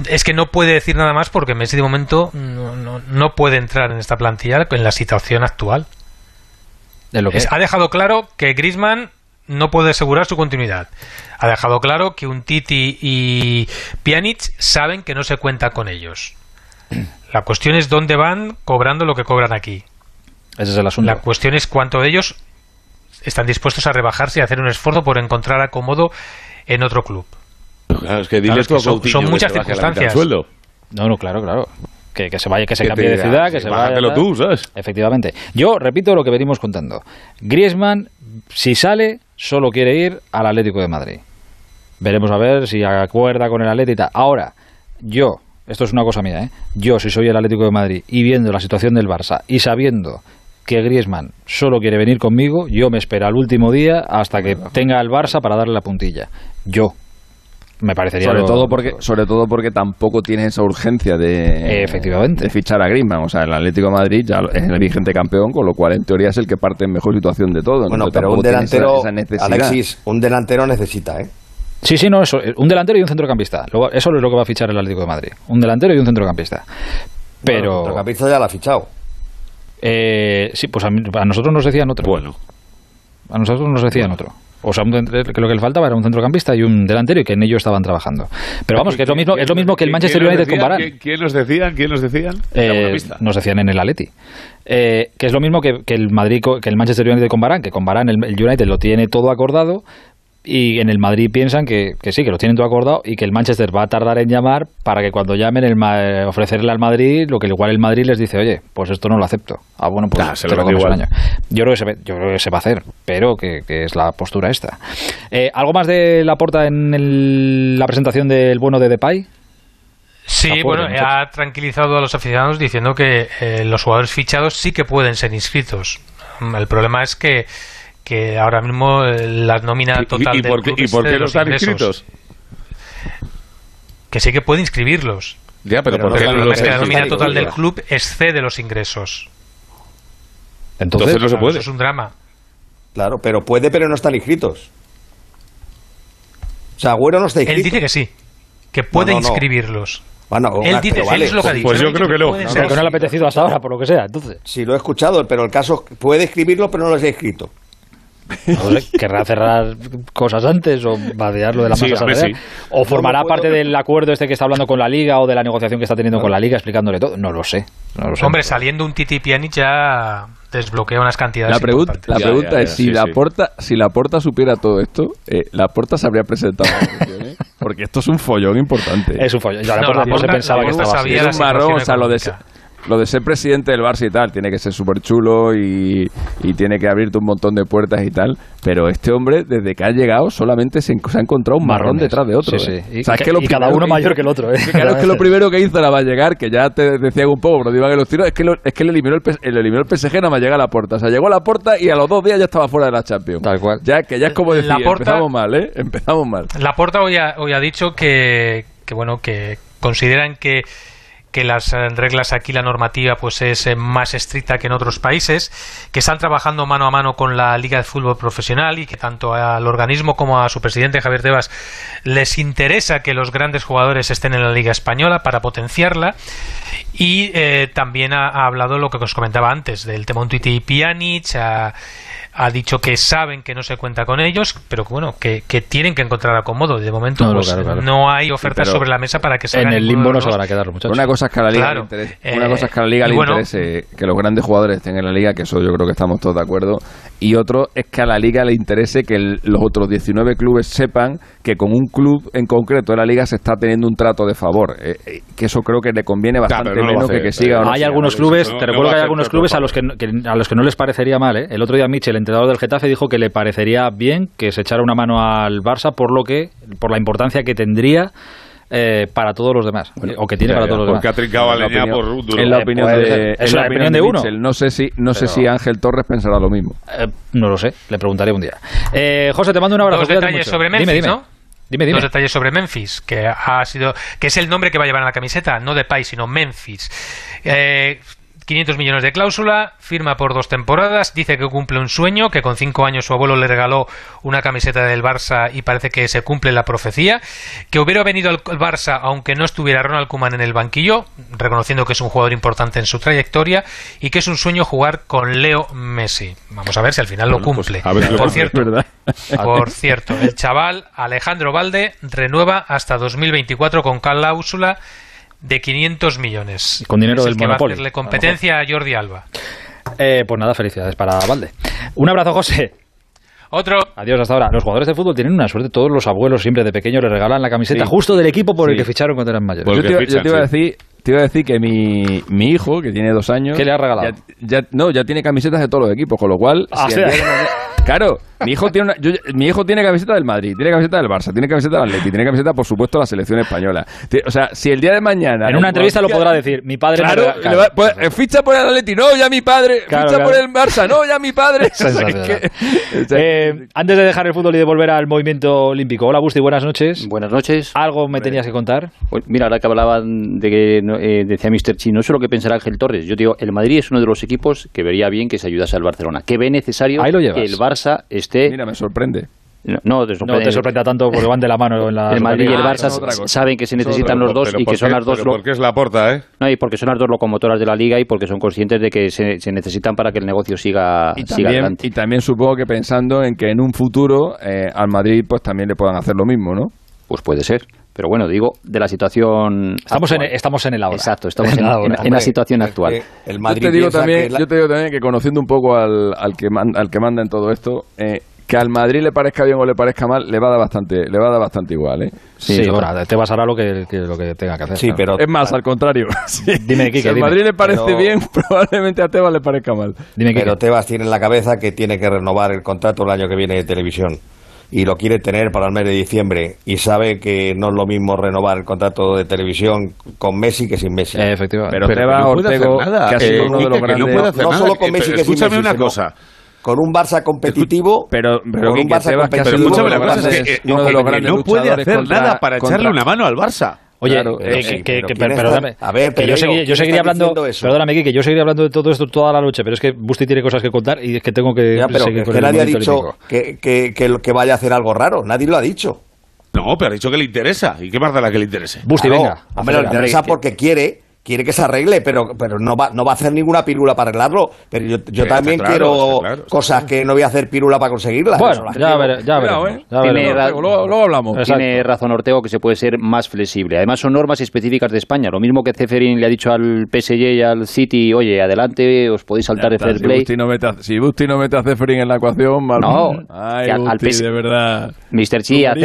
Es que no puede decir nada más porque Messi de momento no, no- no puede entrar en esta plantilla en la situación actual. De lo que ha dejado claro que Griezmann no puede asegurar su continuidad. Ha dejado claro que un Titi y Pjanic saben que no se cuenta con ellos. La cuestión es dónde van cobrando lo que cobran aquí. Ese es el asunto. La cuestión es cuánto de ellos están dispuestos a rebajarse y hacer un esfuerzo por encontrar acomodo en otro club. Claro, es que dile Claro, es tú que son- Coutinho son que muchas del circunstancias. sueldo. No, no, claro, claro. Que, que se vaya, que se Que cambie de ciudad, sí, que se vaya. tú, ¿sabes? Efectivamente. Yo repito lo que venimos contando. Griezmann, si sale, solo quiere ir al Atlético de Madrid. Veremos a ver si acuerda con el Atlético y tal. Ahora, yo, esto es una cosa mía, ¿eh? Yo, si soy el Atlético de Madrid y viendo la situación del Barça y sabiendo que Griezmann solo quiere venir conmigo, yo me espero al último día hasta que tenga el Barça para darle la puntilla. Yo. Me parecería Sobre lo- todo porque sobre todo porque tampoco tiene esa urgencia de Efectivamente. de fichar a Griezmann, o sea, el Atlético de Madrid ya es el vigente campeón, con lo cual en teoría es el que parte en mejor situación de todo. Bueno, entonces pero un esa- delantero, esa. Alexis, un delantero necesita, ¿eh? Sí, sí, no, eso, un delantero y un centrocampista. Luego, eso es lo que va a fichar el Atlético de Madrid. Un delantero y un centrocampista. Pero. Bueno, el centrocampista ya lo ha fichado. eh, sí, pues a, mí- a nosotros nos decían otro. Bueno. A nosotros nos decían otro. O sea, un centro- que lo que le faltaba era un centrocampista y un delantero y que en ellos estaban trabajando. Pero vamos, que es lo mismo, es lo mismo que el Manchester ¿Quién nos United con? Varane. ¿Quién- ¿Quién nos decían? ¿Quién nos decían? Eh, nos decían en el Atleti. Eh, que es lo mismo que, que el Madrid, que el Manchester United con Varane, que con Varane el, el United lo tiene todo acordado y en el Madrid piensan que, que sí, que lo tienen todo acordado y que el Manchester va a tardar en llamar para que cuando llamen el Ma- eh, ofrecerle al Madrid lo que igual el Madrid les dice, oye, pues esto no lo acepto. Ah, bueno, pues se te lo lo un igual. año. Yo creo que se, yo creo que se va a hacer, pero que, que es la postura esta. Eh, ¿Algo más de la porta en el- la presentación del bueno de Depay? Sí, bueno, ha tranquilizado a los aficionados diciendo que eh, los jugadores fichados sí que pueden ser inscritos. El problema es que, que ahora mismo eh, la nómina ¿Y- total y del por qué- club y por qué de no los están ingresos. inscritos? Que sí que puede inscribirlos. Ya, pero, Pero ¿por no el no problema es que la nómina total del club excede los ingresos. Entonces, Entonces no se Claro, puede. Eso es un drama. Claro, pero puede, pero no están inscritos. O sea, Agüero no está inscrito. Él dice que sí, que puede No, no, no. inscribirlos. Bueno, Él dice, pero él vale. es lo que ha dicho. Pues él yo creo que no. pueden O ser. sea, que no le ha apetecido hasta ahora, por lo que sea. Entonces, Sí, lo he escuchado, pero el caso puede escribirlo, pero no lo he escrito. no sé, querrá cerrar cosas antes o vadearlo de la Sí, masa hombre, salarial. sí. O formará puedo, parte del acuerdo este que está hablando con la Liga o de la negociación que está teniendo con la Liga, explicándole todo. No lo sé. No lo sé. Hombre, saliendo un Titi Pjanic ya desbloquea unas cantidades La pregunta, importantes. la Ya, pregunta ya, es si sí, la sí. porta, si la porta supiera todo esto, eh, la porta se habría presentado. Porque esto es un follón importante. Es un follón. Ya la No, la no se Porta- pensaba la que Porta estaba así. sabía es la un marrón, o sea, lo de, lo de ser presidente del Barça y tal, tiene que ser súper chulo y, y tiene que abrirte un montón de puertas y tal, pero este hombre, desde que ha llegado, solamente se, se ha encontrado un marrón Marrones. detrás de otro. Sí, ¿eh? sí. Y O sea, es ca- que lo y cada uno mayor hizo- que el otro, ¿eh? que claro, es que lo primero que hizo era va a llegar, que ya te decía un poco, pero iban en los tiros, es que, lo- es que le eliminó el, le eliminó el PSG nada más llega a la puerta. O sea, llegó a la puerta y a los dos días ya estaba fuera de la Champions. Tal cual. Ya, que ya es como decir, Laporta- empezamos mal, ¿eh? Empezamos mal. Laporta hoy ha, hoy ha dicho que, que, bueno que consideran que que las eh, reglas aquí la normativa pues es eh, más estricta que en otros países que están trabajando mano a mano con la Liga de Fútbol Profesional y que tanto al organismo como a su presidente Javier Tebas les interesa que los grandes jugadores estén en la Liga Española para potenciarla. Y eh, también ha, ha hablado lo que os comentaba antes del tema Titi Pjanic ha, ha dicho que saben que no se cuenta con ellos pero que, bueno que, que tienen que encontrar acomodo de momento No, pues, claro, claro. no hay ofertas sobre la mesa para que se En el limbo no se van a quedar los muchachos. Una cosa es que a la liga Claro. le interese, Eh, una cosa es que a la liga y le bueno- interese que los grandes jugadores estén en la liga, que eso yo creo que estamos todos de acuerdo, y otro es que a la liga le interese que el- los otros 19 clubes sepan que con un club en concreto de la liga se está teniendo un trato de favor, eh, eh, que eso creo que le conviene bastante no menos que siga o no hay algunos ¿no? clubes, te recuerdo que hay algunos clubes a los que, a los que no les parecería mal. ¿eh? El otro día Michel, entrenador del Getafe, dijo que le parecería bien que se echara una mano al Barça por lo que, por la importancia que tendría eh, para todos los demás, o que tiene ya, para ya, todos los Porque ha demás. trincado a En la leña opinión- por en la Eh, opinión puede de, Es la opinión de uno. No sé si, no sé si Ángel Torres pensará lo mismo. Eh, no lo sé, le preguntaré un día. Eh, José, te mando un abrazo. Dos detalles mucho. sobre Dime, Memphis, dime. ¿no? Dime, dime. Dos detalles sobre Memphis, que ha sido, que es el nombre que va a llevar en la camiseta, no de Pay, sino Memphis. Eh, 500 millones de cláusula, firma por dos temporadas, dice que cumple un sueño, que con cinco años su abuelo le regaló una camiseta del Barça y parece que se cumple la profecía, que hubiera venido al Barça aunque no estuviera Ronald Koeman en el banquillo, reconociendo que es un jugador importante en su trayectoria y que es un sueño jugar con Leo Messi. Vamos a ver si al final lo Bueno, pues, cumple. a ver por cumple, cierto, ¿verdad? por cierto, el chaval Alejandro Valde renueva hasta 2024 con cláusula de 500 millones. Con dinero Es el del que va a hacerle competencia a Jordi Alba. Eh, pues nada, felicidades para Valde. Un abrazo, José. Otro. Adiós, hasta ahora. Los jugadores de fútbol tienen una suerte. Todos los abuelos siempre de pequeños les regalan la camiseta Sí. justo del equipo por el que ficharon cuando eran mayores. Pues yo, te, iba- yo te iba a decir te iba a decir que mi, mi hijo que tiene dos años ¿Qué le ha regalado? ya, ya- no ya tiene camisetas de todos los equipos con lo cual Ah, si claro mi hijo tiene una- yo- mi hijo tiene camiseta del Madrid tiene camiseta del Barça tiene camiseta del Atleti tiene camiseta por supuesto de la selección española o sea si el día de mañana En una entrevista lo podrá decir. Mi padre me Claro, va- pues, eh, ficha por el Atleti, no, ya mi padre. Claro, ficha claro. por el Barça, no, ya mi padre. O sea, Sensacional. que- o sea, Eh, antes de dejar el fútbol y de volver al movimiento olímpico. Hola, Busti, buenas noches. Buenas noches. ¿Algo me tenías que contar? Pues mira, ahora que hablaban de que no, eh, decía Mr. Chi, no sé lo que pensará Ángel Torres. Yo digo, el Madrid es uno de los equipos que vería bien que se ayudase al Barcelona, que ve necesario Ahí lo llevas. que el Barça esté. Mira, me sorprende. No, no te No sorprende. te sorprenda tanto porque van de la mano en la el Madrid y el. Barça saben que se necesitan otra los dos y ¿por que son qué- las dos pero lo- porque es la porta, ¿eh? no, y porque son las dos locomotoras de la liga y porque son conscientes de que se, se necesitan para que el negocio siga, Y siga también, adelante. y también supongo que pensando en que en un futuro eh, al Madrid pues también le puedan hacer lo mismo, ¿no? Pues puede ser. Pero bueno, digo, de la situación. Estamos en, estamos en el ahora. Exacto, estamos en, el en- ahora. en la situación actual. Eh, el Yo te, digo también, la- yo te digo también que conociendo un poco al, al, que, man- al que manda en todo esto, eh, que al Madrid le parezca bien o le parezca mal, le va a dar bastante, le va a dar bastante igual, ¿eh? Sí, bueno, te vas ahora lo que, que- lo que tenga que hacer. Sí, claro. pero Es más, al contrario. Sí. Dime, Quique, si al. Madrid le parece Pero- bien, probablemente a Tebas le parezca mal. Dime, Quique. Pero Tebas tiene en la cabeza que tiene que renovar el contrato el año que viene de televisión y lo quiere tener para el mes de diciembre y sabe que no es lo mismo renovar el contrato de televisión con Messi que sin Messi. Eh, efectivamente. Pero, Pero no puede Ortego, hacer nada. que ha sido Eh, uno de los grandes... no puede hacer no nada. solo con Messi que sin escúchame Messi, una cosa. Con un Barça competitivo, Pero, pero Con un Barça Tebas, que ha competitivo, sido Escúchame, uno de la los cosa es grandes- que, eh, uno de que- los que grandes no puede hacer contra- nada para echarle contra- una mano al Barça. Oye, Claro, que- sí, que- pero que- ¿quién está- perdóname, a ver, que yo, seguiría, yo ¿quién seguiría hablando, perdóname, Kike, yo seguiría hablando de todo esto toda la noche, pero es que Busti tiene cosas que contar y es que tengo que Ya, pero seguir con el nadie ha dicho que, que, que, que vaya a hacer algo raro. Nadie lo ha dicho. No, pero ha dicho que le interesa. ¿Y qué más da la que le interese? Claro, Hombre, le interesa porque quiere, quiere que se arregle, pero, pero no, va, no va a hacer ninguna pirula para arreglarlo. Pero yo, yo también claro, quiero claro, cosas que no voy a hacer pirula para conseguirlas. Bueno, ya veré- ya Cuidado, veremos, ¿eh? ya Tiene veremos. Luego, luego hablamos. Tiene razón Ortego que se puede ser más flexible. Además son normas específicas de España. Lo mismo que Ceferin le ha dicho al PSG y al City, oye, adelante, os podéis saltar Ya el fair está, play. Si Busti no mete a, si Busti no mete a Ceferin en la ecuación, mal. No, Ay, al- al Busti, PS de verdad. Mr. Chi, al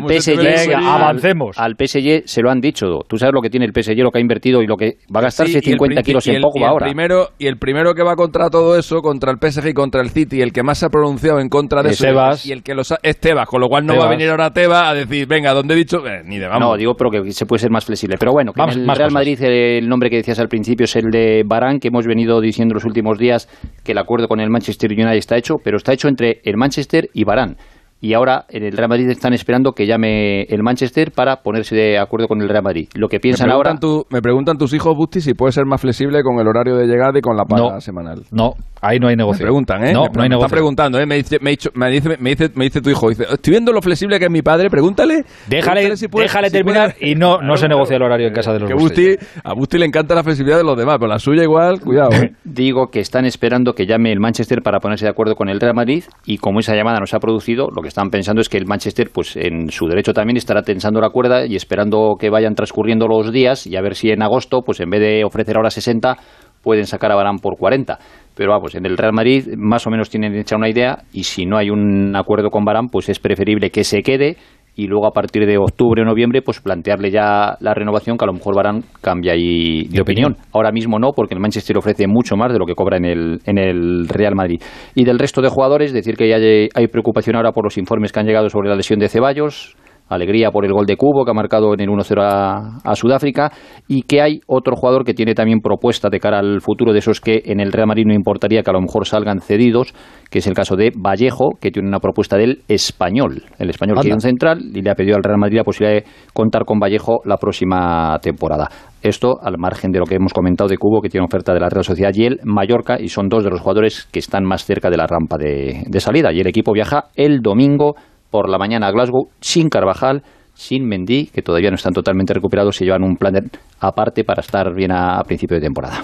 ¿cómo se te PSG, Ruberín? al- Al PSG se lo han dicho. Tú sabes lo que tiene el PSG, lo que ha invertido y lo que va a gastarse Sí, y el 50 princi- kilos y en poco y el ahora. Primero, y el primero que va contra todo eso, contra el PSG y contra el City, el que más se ha pronunciado en contra de Es eso Tebas. y el que lo sa- es Tebas, con lo cual no va a Tebas. venir ahora Tebas a decir, venga, ¿dónde he dicho? Eh, ni de vamos. No, digo, pero que se puede ser más flexible. Pero bueno, Vamos, en el más Real cosas. Madrid el nombre que decías al principio es el de Barán, que hemos venido diciendo los últimos días que el acuerdo con el Manchester United está hecho, pero está hecho entre el Manchester y Barán. Y ahora en el Real Madrid están esperando que llame el Manchester para ponerse de acuerdo con el Real Madrid. Lo que me piensan preguntan, ahora... tu- me preguntan tus hijos, Busti, si puede ser más flexible con el horario de llegada y con la paga No. semanal. No, ahí no hay negocio. Me preguntan, ¿eh? No, me, no hay me negocio. están preguntando, ¿eh? Me dice, me, me dice, me, dice, me dice tu hijo, dice, estoy viendo lo flexible que es mi padre, pregúntale. Déjale, pregúntale si puede- déjale si terminar puede- y no, no se negocia el horario en casa de los Que Busti. A Busti le encanta la flexibilidad de los demás, pero la suya igual, cuidado, ¿eh? Digo que están esperando que llame el Manchester para ponerse de acuerdo con el Real Madrid y como esa llamada no se ha producido, lo que están pensando es que el Manchester, pues en su derecho también estará tensando la cuerda y esperando que vayan transcurriendo los días y a ver si en agosto, pues en vez de ofrecer ahora 60, pueden sacar a Barán por 40. Pero vamos, en el Real Madrid más o menos tienen hecha una idea y si no hay un acuerdo con Barán, pues es preferible que se quede y luego a partir de octubre o noviembre pues plantearle ya la renovación que a lo mejor Barán cambia ahí de opinión. Ahora mismo no, porque el Manchester ofrece mucho más de lo que cobra en el, en el Real Madrid. Y del resto de jugadores, decir que ya hay, hay preocupación ahora por los informes que han llegado sobre la lesión de Ceballos, alegría por el gol de Cubo que ha marcado en el 1-0 a, a Sudáfrica y que hay otro jugador que tiene también propuesta de cara al futuro de esos que en el Real Madrid no importaría que a lo mejor salgan cedidos, que es el caso de Vallejo, que tiene una propuesta del español. El español Anda. quiere un central y le ha pedido al Real Madrid la posibilidad de contar con Vallejo la próxima temporada. Esto al margen de lo que hemos comentado de Cubo, que tiene oferta de la Real Sociedad y el Mallorca, y son dos de los jugadores que están más cerca de la rampa de, de salida. Y el equipo viaja el domingo por la mañana a Glasgow sin Carvajal, sin Mendy, que todavía no están totalmente recuperados y llevan un plan de- aparte para estar bien a, a principio de temporada.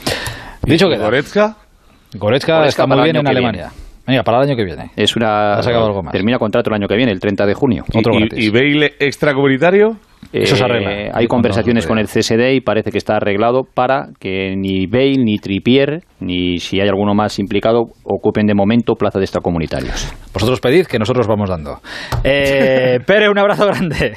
Dicho que Goretzka. Goretzka está muy bien en Alemania. Venga, para el año que viene. Es una Ha sacado algo más. termina contrato el año que viene, el 30 de junio. ¿Y, y, y Bale extracomunitario? Eso se Eh, arregla. Hay conversaciones con el CSD y parece que está arreglado para que ni Bale, ni Trippier, ni si hay alguno más implicado, ocupen de momento plaza de extracomunitarios. Vosotros pedid que nosotros vamos dando. Eh, Pere, un abrazo grande.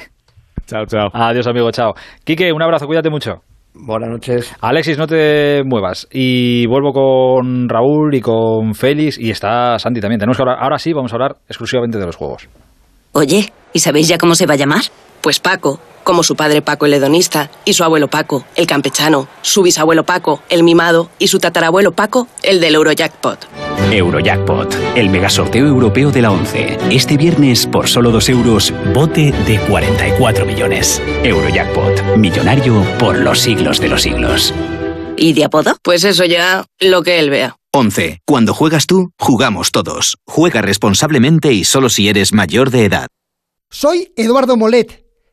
Chao, chao. Adiós, amigo, chao. Quique, un abrazo, cuídate mucho. Buenas noches. Alexis, no te muevas. Y vuelvo con Raúl y con Félix y está Santi también. Tenemos que hablar, ahora sí vamos a hablar exclusivamente de los juegos. Oye, ¿y sabéis ya cómo se va a llamar? Pues Paco, como su padre Paco el hedonista, y su abuelo Paco, el campechano, su bisabuelo Paco, el mimado, y su tatarabuelo Paco, el del Eurojackpot. Eurojackpot, el mega sorteo europeo de la 11. Este viernes, por solo 2 euros, bote de 44 millones. Eurojackpot, millonario por los siglos de los siglos. ¿Y de apodo? Pues eso ya, lo que él vea. 11. Cuando juegas tú, jugamos todos. Juega responsablemente y solo si eres mayor de edad. Soy Eduardo Molet.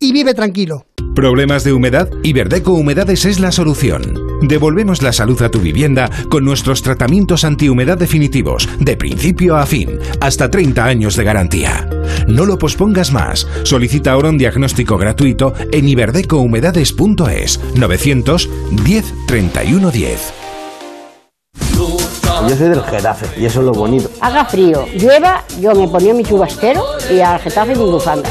y vive tranquilo. ¿Problemas de humedad? Iberdeco Humedades es la solución. Devolvemos la salud a tu vivienda con nuestros tratamientos antihumedad definitivos, de principio a fin, hasta 30 años de garantía. No lo pospongas más. Solicita ahora un diagnóstico gratuito en iberdecohumedades.es 910 31 10. Yo soy del Getafe y eso es lo bonito. Haga frío, llueva, yo me ponía mi chubastero y al Getafe mi bufanda.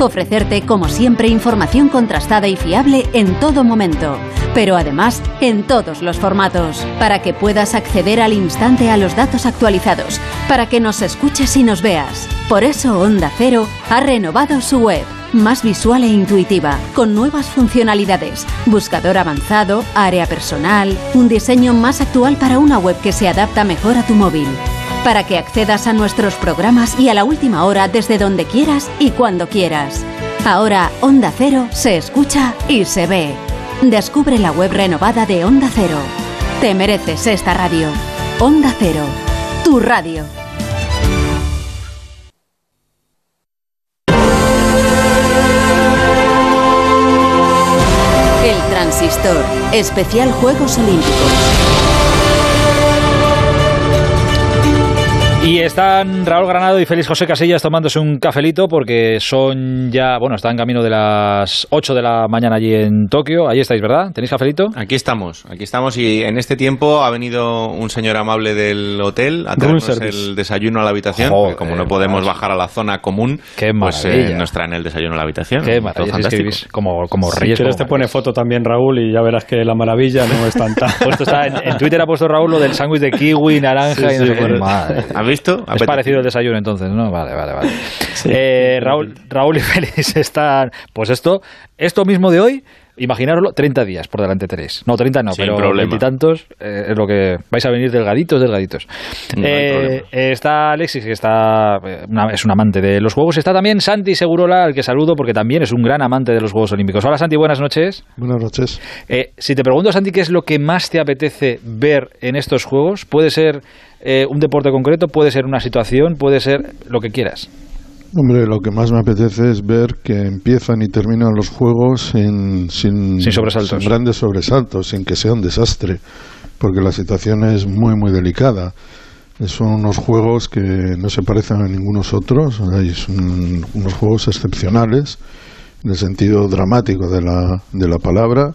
Ofrecerte, como siempre, información contrastada y fiable en todo momento, pero además en todos los formatos, para que puedas acceder al instante a los datos actualizados, para que nos escuches y nos veas. Por eso Onda Cero ha renovado su web, más visual e intuitiva, con nuevas funcionalidades, buscador avanzado, área personal, un diseño más actual para una web que se adapta mejor a tu móvil para que accedas a nuestros programas y a la última hora desde donde quieras y cuando quieras. Ahora Onda Cero se escucha y se ve. Descubre la web renovada de Onda Cero. Te mereces esta radio. Onda Cero, tu radio. El Transistor, especial Juegos Olímpicos. Y están Raúl Granado y Félix José Casillas tomándose un cafelito porque son ya, bueno, están en camino de las 8 de la mañana allí en Tokio. Ahí estáis, ¿verdad? ¿Tenéis cafelito? Aquí estamos, aquí estamos y en este tiempo ha venido un señor amable del hotel a traernos el desayuno a la habitación. Joder, como no podemos bajar a la zona común, Qué pues eh, nos traen el desayuno a la habitación. Qué Todo maravilla, es que fantástico. como, como Si reyes. quieres como te pone foto también Raúl y ya verás que la maravilla no es tanta. Pues esto está en, en Twitter ha puesto Raúl lo del sándwich de kiwi, naranja Sí, y no sí, sé qué. Madre. Es parecido el desayuno entonces, ¿no? Vale, vale, vale. Eh, Raúl, Raúl y Félix están, pues esto, esto mismo de hoy, imaginarlo 30 días por delante tenéis. No, 30 no, Sin pero veintitantos eh, es lo que vais a venir delgaditos, delgaditos. No hay Eh, problema. está Alexis, que está eh, una- es un amante de los Juegos. Está también Santi Segurola, al que saludo porque también es un gran amante de los Juegos Olímpicos. Hola Santi, buenas noches. Buenas noches. Eh, si te pregunto, Santi, ¿qué es lo que más te apetece ver en estos juegos? Puede ser eh, un deporte concreto, puede ser una situación, puede ser lo que quieras. Hombre, lo que más me apetece es ver que empiezan y terminan los juegos sin, sin, Sin sobresaltos. sin grandes sobresaltos, sin que sea un desastre, porque la situación es muy, muy delicada. Son unos juegos que no se parecen a ningunos otros, son unos juegos excepcionales en el sentido dramático de la, de la palabra.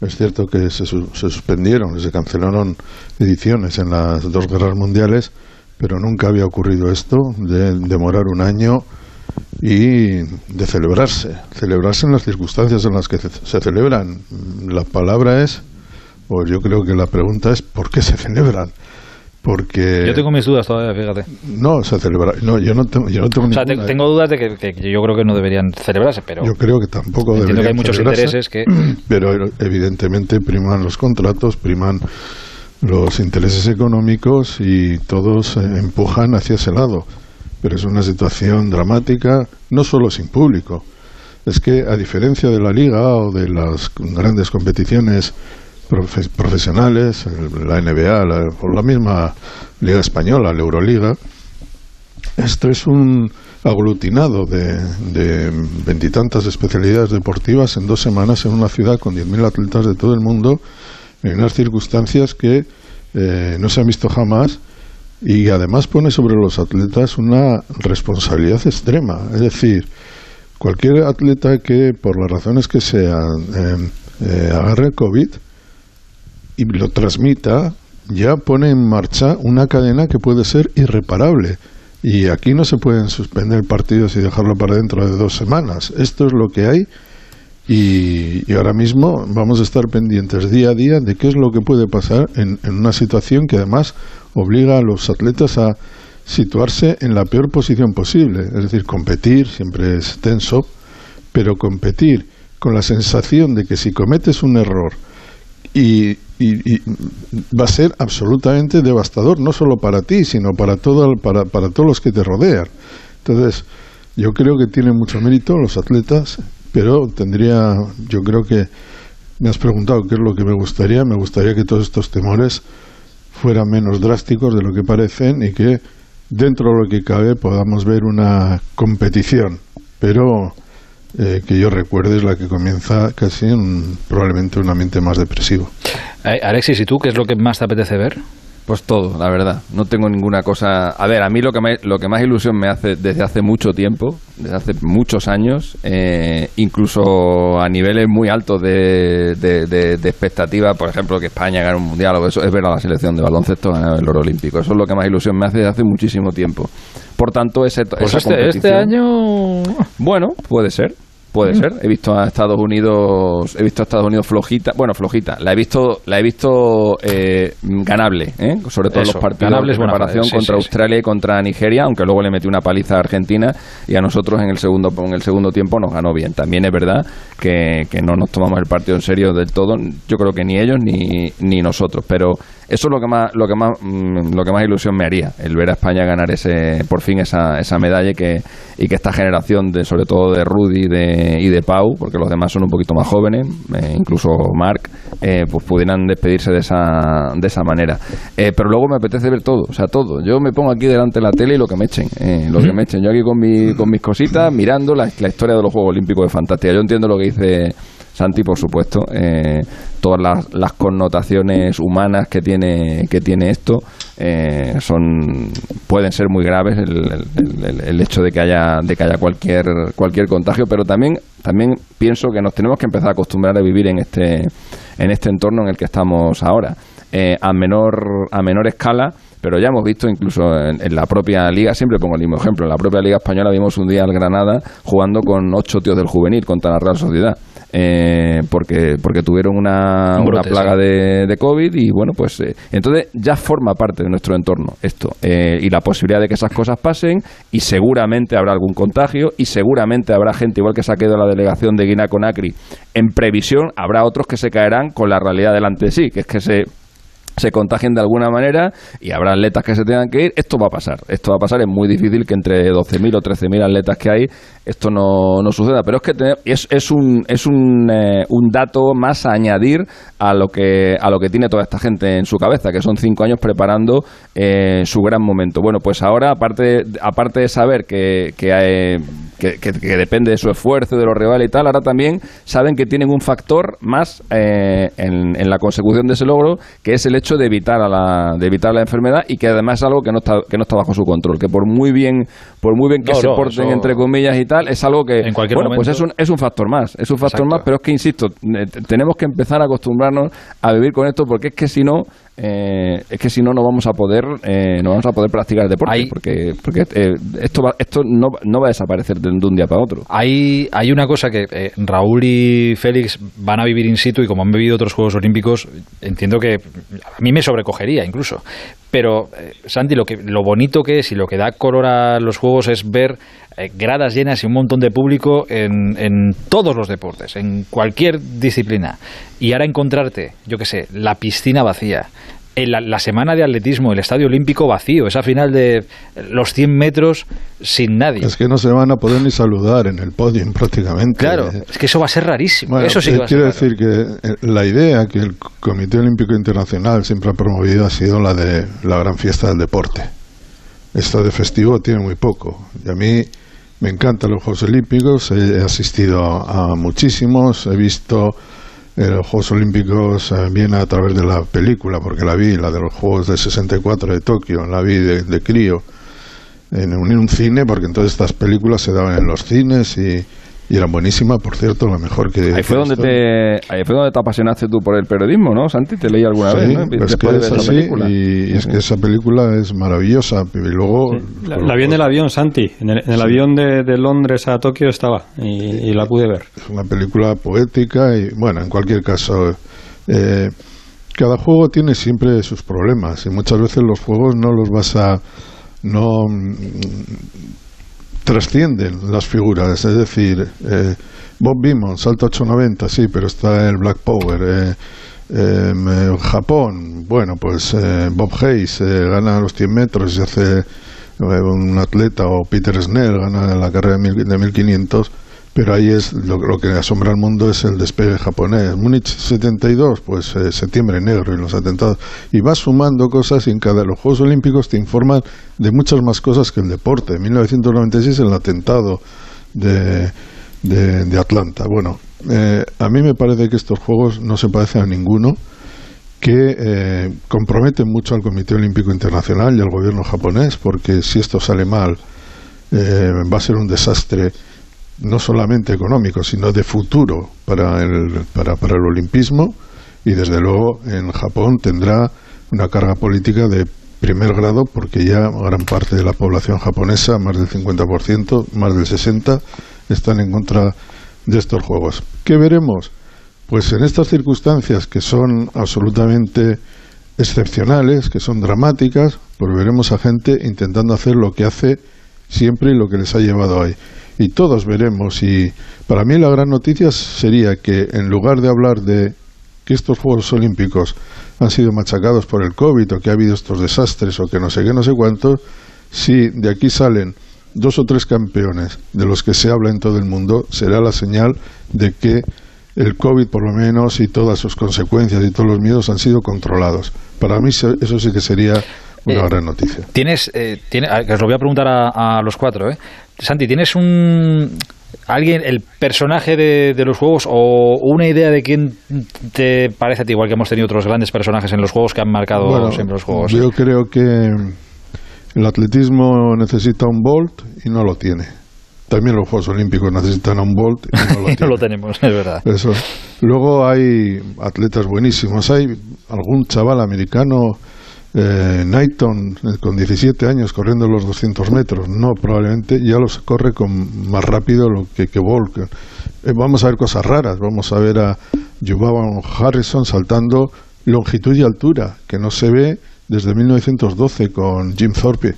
Es cierto que se, se suspendieron, se cancelaron ediciones en las dos guerras mundiales, pero nunca había ocurrido esto de demorar un año y de celebrarse, celebrarse en las circunstancias en las que se, celebran. La palabra es, o yo creo que la pregunta es, ¿por qué se celebran? Porque Yo tengo mis dudas todavía, fíjate. no se celebra, no, yo no tengo, yo no tengo O sea, te- ninguna, tengo dudas de que, que yo creo que no deberían celebrarse, pero Yo creo que tampoco entiendo que deberían hay muchos intereses que... pero evidentemente priman los contratos, priman los intereses económicos y todos eh, empujan hacia ese lado. Pero es una situación dramática, no solo sin público. Es que a diferencia de la liga o de las grandes competiciones profe- profesionales, la NBA la- o la misma liga española, la Euroliga, esto es un aglutinado de de veintitantas especialidades deportivas en dos semanas en una ciudad con 10.000 atletas de todo el mundo, en unas circunstancias que eh, no se han visto jamás y además pone sobre los atletas una responsabilidad extrema. Es decir, cualquier atleta que, por las razones que sean, eh, eh, agarre el COVID y lo transmita, ya pone en marcha una cadena que puede ser irreparable. Y aquí no se pueden suspender partidos y dejarlo para dentro de dos semanas. Esto es lo que hay y, y ahora mismo vamos a estar pendientes día a día de qué es lo que puede pasar en, en una situación que además obliga a los atletas a situarse en la peor posición posible. Es decir, competir siempre es tenso, pero competir con la sensación de que si cometes un error y, y- y va a ser absolutamente devastador, no solo para ti, sino para, todo, para, para todos los que te rodean. Entonces, yo creo que tienen mucho mérito los atletas, pero tendría, yo creo que me has preguntado qué es lo que me gustaría, me gustaría que todos estos temores fueran menos drásticos de lo que parecen y que dentro de lo que cabe podamos ver una competición, pero eh, que yo recuerde es la que comienza casi en probablemente un ambiente más depresivo. Eh, Alexis, ¿y tú qué es lo que más te apetece ver? Pues todo, la verdad. No tengo ninguna cosa. A ver, a mí lo que, me, lo que más ilusión me hace desde hace mucho tiempo, desde hace muchos años, eh, incluso a niveles muy altos de, de, expectativa, por ejemplo, que España gane un mundial o eso, es ver a la selección de baloncesto ganar el oro olímpico. Eso es lo que más ilusión me hace desde hace muchísimo tiempo. Por tanto, ese, pues esa este, este año. Bueno, puede ser. Puede ser. He visto a Estados Unidos, he visto a Estados Unidos flojita, bueno, flojita. La he visto, la he visto eh, ganable, ¿eh? sobre todo los partidos de preparación contra Australia y contra Nigeria, aunque luego le metió una paliza a Argentina y a nosotros en el segundo, en el segundo tiempo nos ganó bien. También es verdad que, que no nos tomamos el partido en serio del todo. Yo creo que ni ellos ni, ni nosotros, pero eso es lo que más, lo que más, mm, lo que más ilusión me haría, el ver a España ganar ese, por fin esa, esa medalla y que, y que esta generación de, sobre todo de Rudy de, y de Pau, porque los demás son un poquito más jóvenes, eh, incluso Marc, eh, pues pudieran despedirse de esa, de esa manera. Eh, pero luego me apetece ver todo, o sea, todo. Yo me pongo aquí delante de la tele y lo que me echen, lo que me echen. Yo aquí con, mi, con mis cositas, mirando la, la historia de los Juegos Olímpicos de Fantástica. Yo entiendo lo que dice Santi, por supuesto, eh, todas las, connotaciones humanas que tiene, que tiene esto eh, son pueden ser muy graves el, el, hecho de que haya de que haya cualquier cualquier contagio, pero también también pienso que nos tenemos que empezar a acostumbrar a vivir en este en este entorno en el que estamos ahora. Eh, a menor a menor escala pero ya hemos visto incluso en, en, la propia liga, siempre pongo el mismo ejemplo, en la propia liga española vimos un día al Granada jugando con ocho tíos del juvenil contra la Real Sociedad eh, porque, porque tuvieron una, una plaga de, de, COVID y bueno, pues eh, entonces ya forma parte de nuestro entorno esto eh, y la posibilidad de que esas cosas pasen y seguramente habrá algún contagio y seguramente habrá gente igual que se ha quedado la delegación de Guinea Conakry en previsión, habrá otros que se caerán con la realidad delante de sí, que es que se se contagien de alguna manera y habrá atletas que se tengan que ir. Esto va a pasar. Esto va a pasar. Es muy difícil que entre 12.000 o 13.000 atletas que hay esto no, no suceda. Pero es que es, es, un, es un, eh, un dato más a añadir a lo, que, a lo que tiene toda esta gente en su cabeza, que son cinco años preparando eh, su gran momento. Bueno, pues ahora, aparte, aparte de saber que, que, hay, que, que, depende de su esfuerzo, de lo real y tal, ahora también saben que tienen un factor más eh, en, en la consecución de ese logro, que es el hecho de evitar a la de evitar la enfermedad y que además es algo que no está que no está bajo su control que por muy bien por muy bien que se porten entre comillas y tal es algo que en cualquier bueno pues es un, es un factor más es un factor más pero es que insisto eh, tenemos que empezar a acostumbrarnos a vivir con esto porque es que si no eh, es que si no no vamos a poder eh, no vamos a poder practicar el deporte porque porque eh, esto va, esto no, no, va a desaparecer de, un día para otro. Hay hay una cosa que Raúl y Félix van a vivir in situ y como han vivido otros Juegos Olímpicos entiendo que a mí me sobrecogería incluso pero Santi lo que lo bonito que es y lo que da color a los Juegos es ver gradas llenas y un montón de público en, en todos los deportes, en cualquier disciplina. Y ahora encontrarte, yo qué sé, la piscina vacía, en la, semana de atletismo, el estadio olímpico vacío, esa final de los 100 metros sin nadie. Es que no se van a poder ni saludar en el podium prácticamente. Claro, es que eso va a ser rarísimo. eso sí eh, quiero decir que eh, la idea que el Comité Olímpico Internacional siempre ha promovido ha sido la de la gran fiesta del deporte. Esto de festivo tiene muy poco. Y a mí me encantan los Juegos Olímpicos, he asistido a muchísimos, he visto eh, los Juegos Olímpicos eh, bien a través de la película, porque la vi, la de los Juegos de 64 de Tokio, la vi de, de crío en un cine, porque entonces estas películas se daban en los cines y y era buenísima, por cierto, la mejor que... Ahí fue, donde te, ahí fue donde te apasionaste tú por el periodismo, ¿no, Santi? Te leí alguna vez, ¿no? Es que es así, y, es que esa película es maravillosa. Y luego... La, vi en el avión, Santi. En el, avión de, de, Londres a Tokio estaba y, la pude ver. Es una película poética y, bueno, en cualquier caso... Eh, cada juego tiene siempre sus problemas y muchas veces los juegos no los vas a... no trascienden las figuras, es decir, eh, Bob Beamon salta 890, sí, pero está el Black Power. Eh, eh Japón, bueno, pues eh, Bob Hayes gana los 100 metros y hace un atleta, o Peter Snell gana la carrera de 1500 pero ahí es lo, que asombra al mundo es el despegue japonés. Múnich 72, pues eh, septiembre negro y los atentados. Y vas sumando cosas y en cada los Juegos Olímpicos te informan de muchas más cosas que el deporte. En 1996 el atentado de, de, Atlanta. Bueno, eh, a mí me parece que estos Juegos no se parecen a ninguno que eh, comprometen mucho al Comité Olímpico Internacional y al gobierno japonés, porque si esto sale mal, eh, va a ser un desastre no solamente económico, sino de futuro para el, para, para el olimpismo y desde luego en Japón tendrá una carga política de primer grado porque ya gran parte de la población japonesa, más del 50%, más del 60%, están en contra de estos juegos. ¿Qué veremos? Pues en estas circunstancias que son absolutamente excepcionales, que son dramáticas, pues veremos a gente intentando hacer lo que hace siempre y lo que les ha llevado ahí. Y todos veremos y para mí la gran noticia sería que en lugar de hablar de que estos Juegos Olímpicos han sido machacados por el COVID o que ha habido estos desastres o que no sé qué, no sé cuántos, si de aquí salen dos o tres campeones de los que se habla en todo el mundo, será la señal de que el COVID, por lo menos, y todas sus consecuencias y todos los miedos han sido controlados. Para mí eso sí que sería una Eh, gran noticia. Tienes, eh, tiene, a- que os lo voy a preguntar a, a los cuatro, ¿eh? Santi, ¿tienes un alguien, el personaje de, de los juegos o una idea de quién te parece a ti, igual que hemos tenido otros grandes personajes en los juegos que han marcado Bueno, siempre los juegos? Yo creo que el atletismo necesita un Bolt y no lo tiene. También los Juegos Olímpicos necesitan a un Bolt y no lo Y no lo tenemos, es verdad. Eso. Luego hay atletas buenísimos. Hay algún chaval americano, eh, eh, con 17 años, corriendo los 200 metros. No, probablemente ya los corre con más rápido lo que, que. Eh, vamos a ver cosas raras. Vamos a ver a Jubaban Harrison saltando longitud y altura, que no se ve desde 1912 con Jim Thorpe.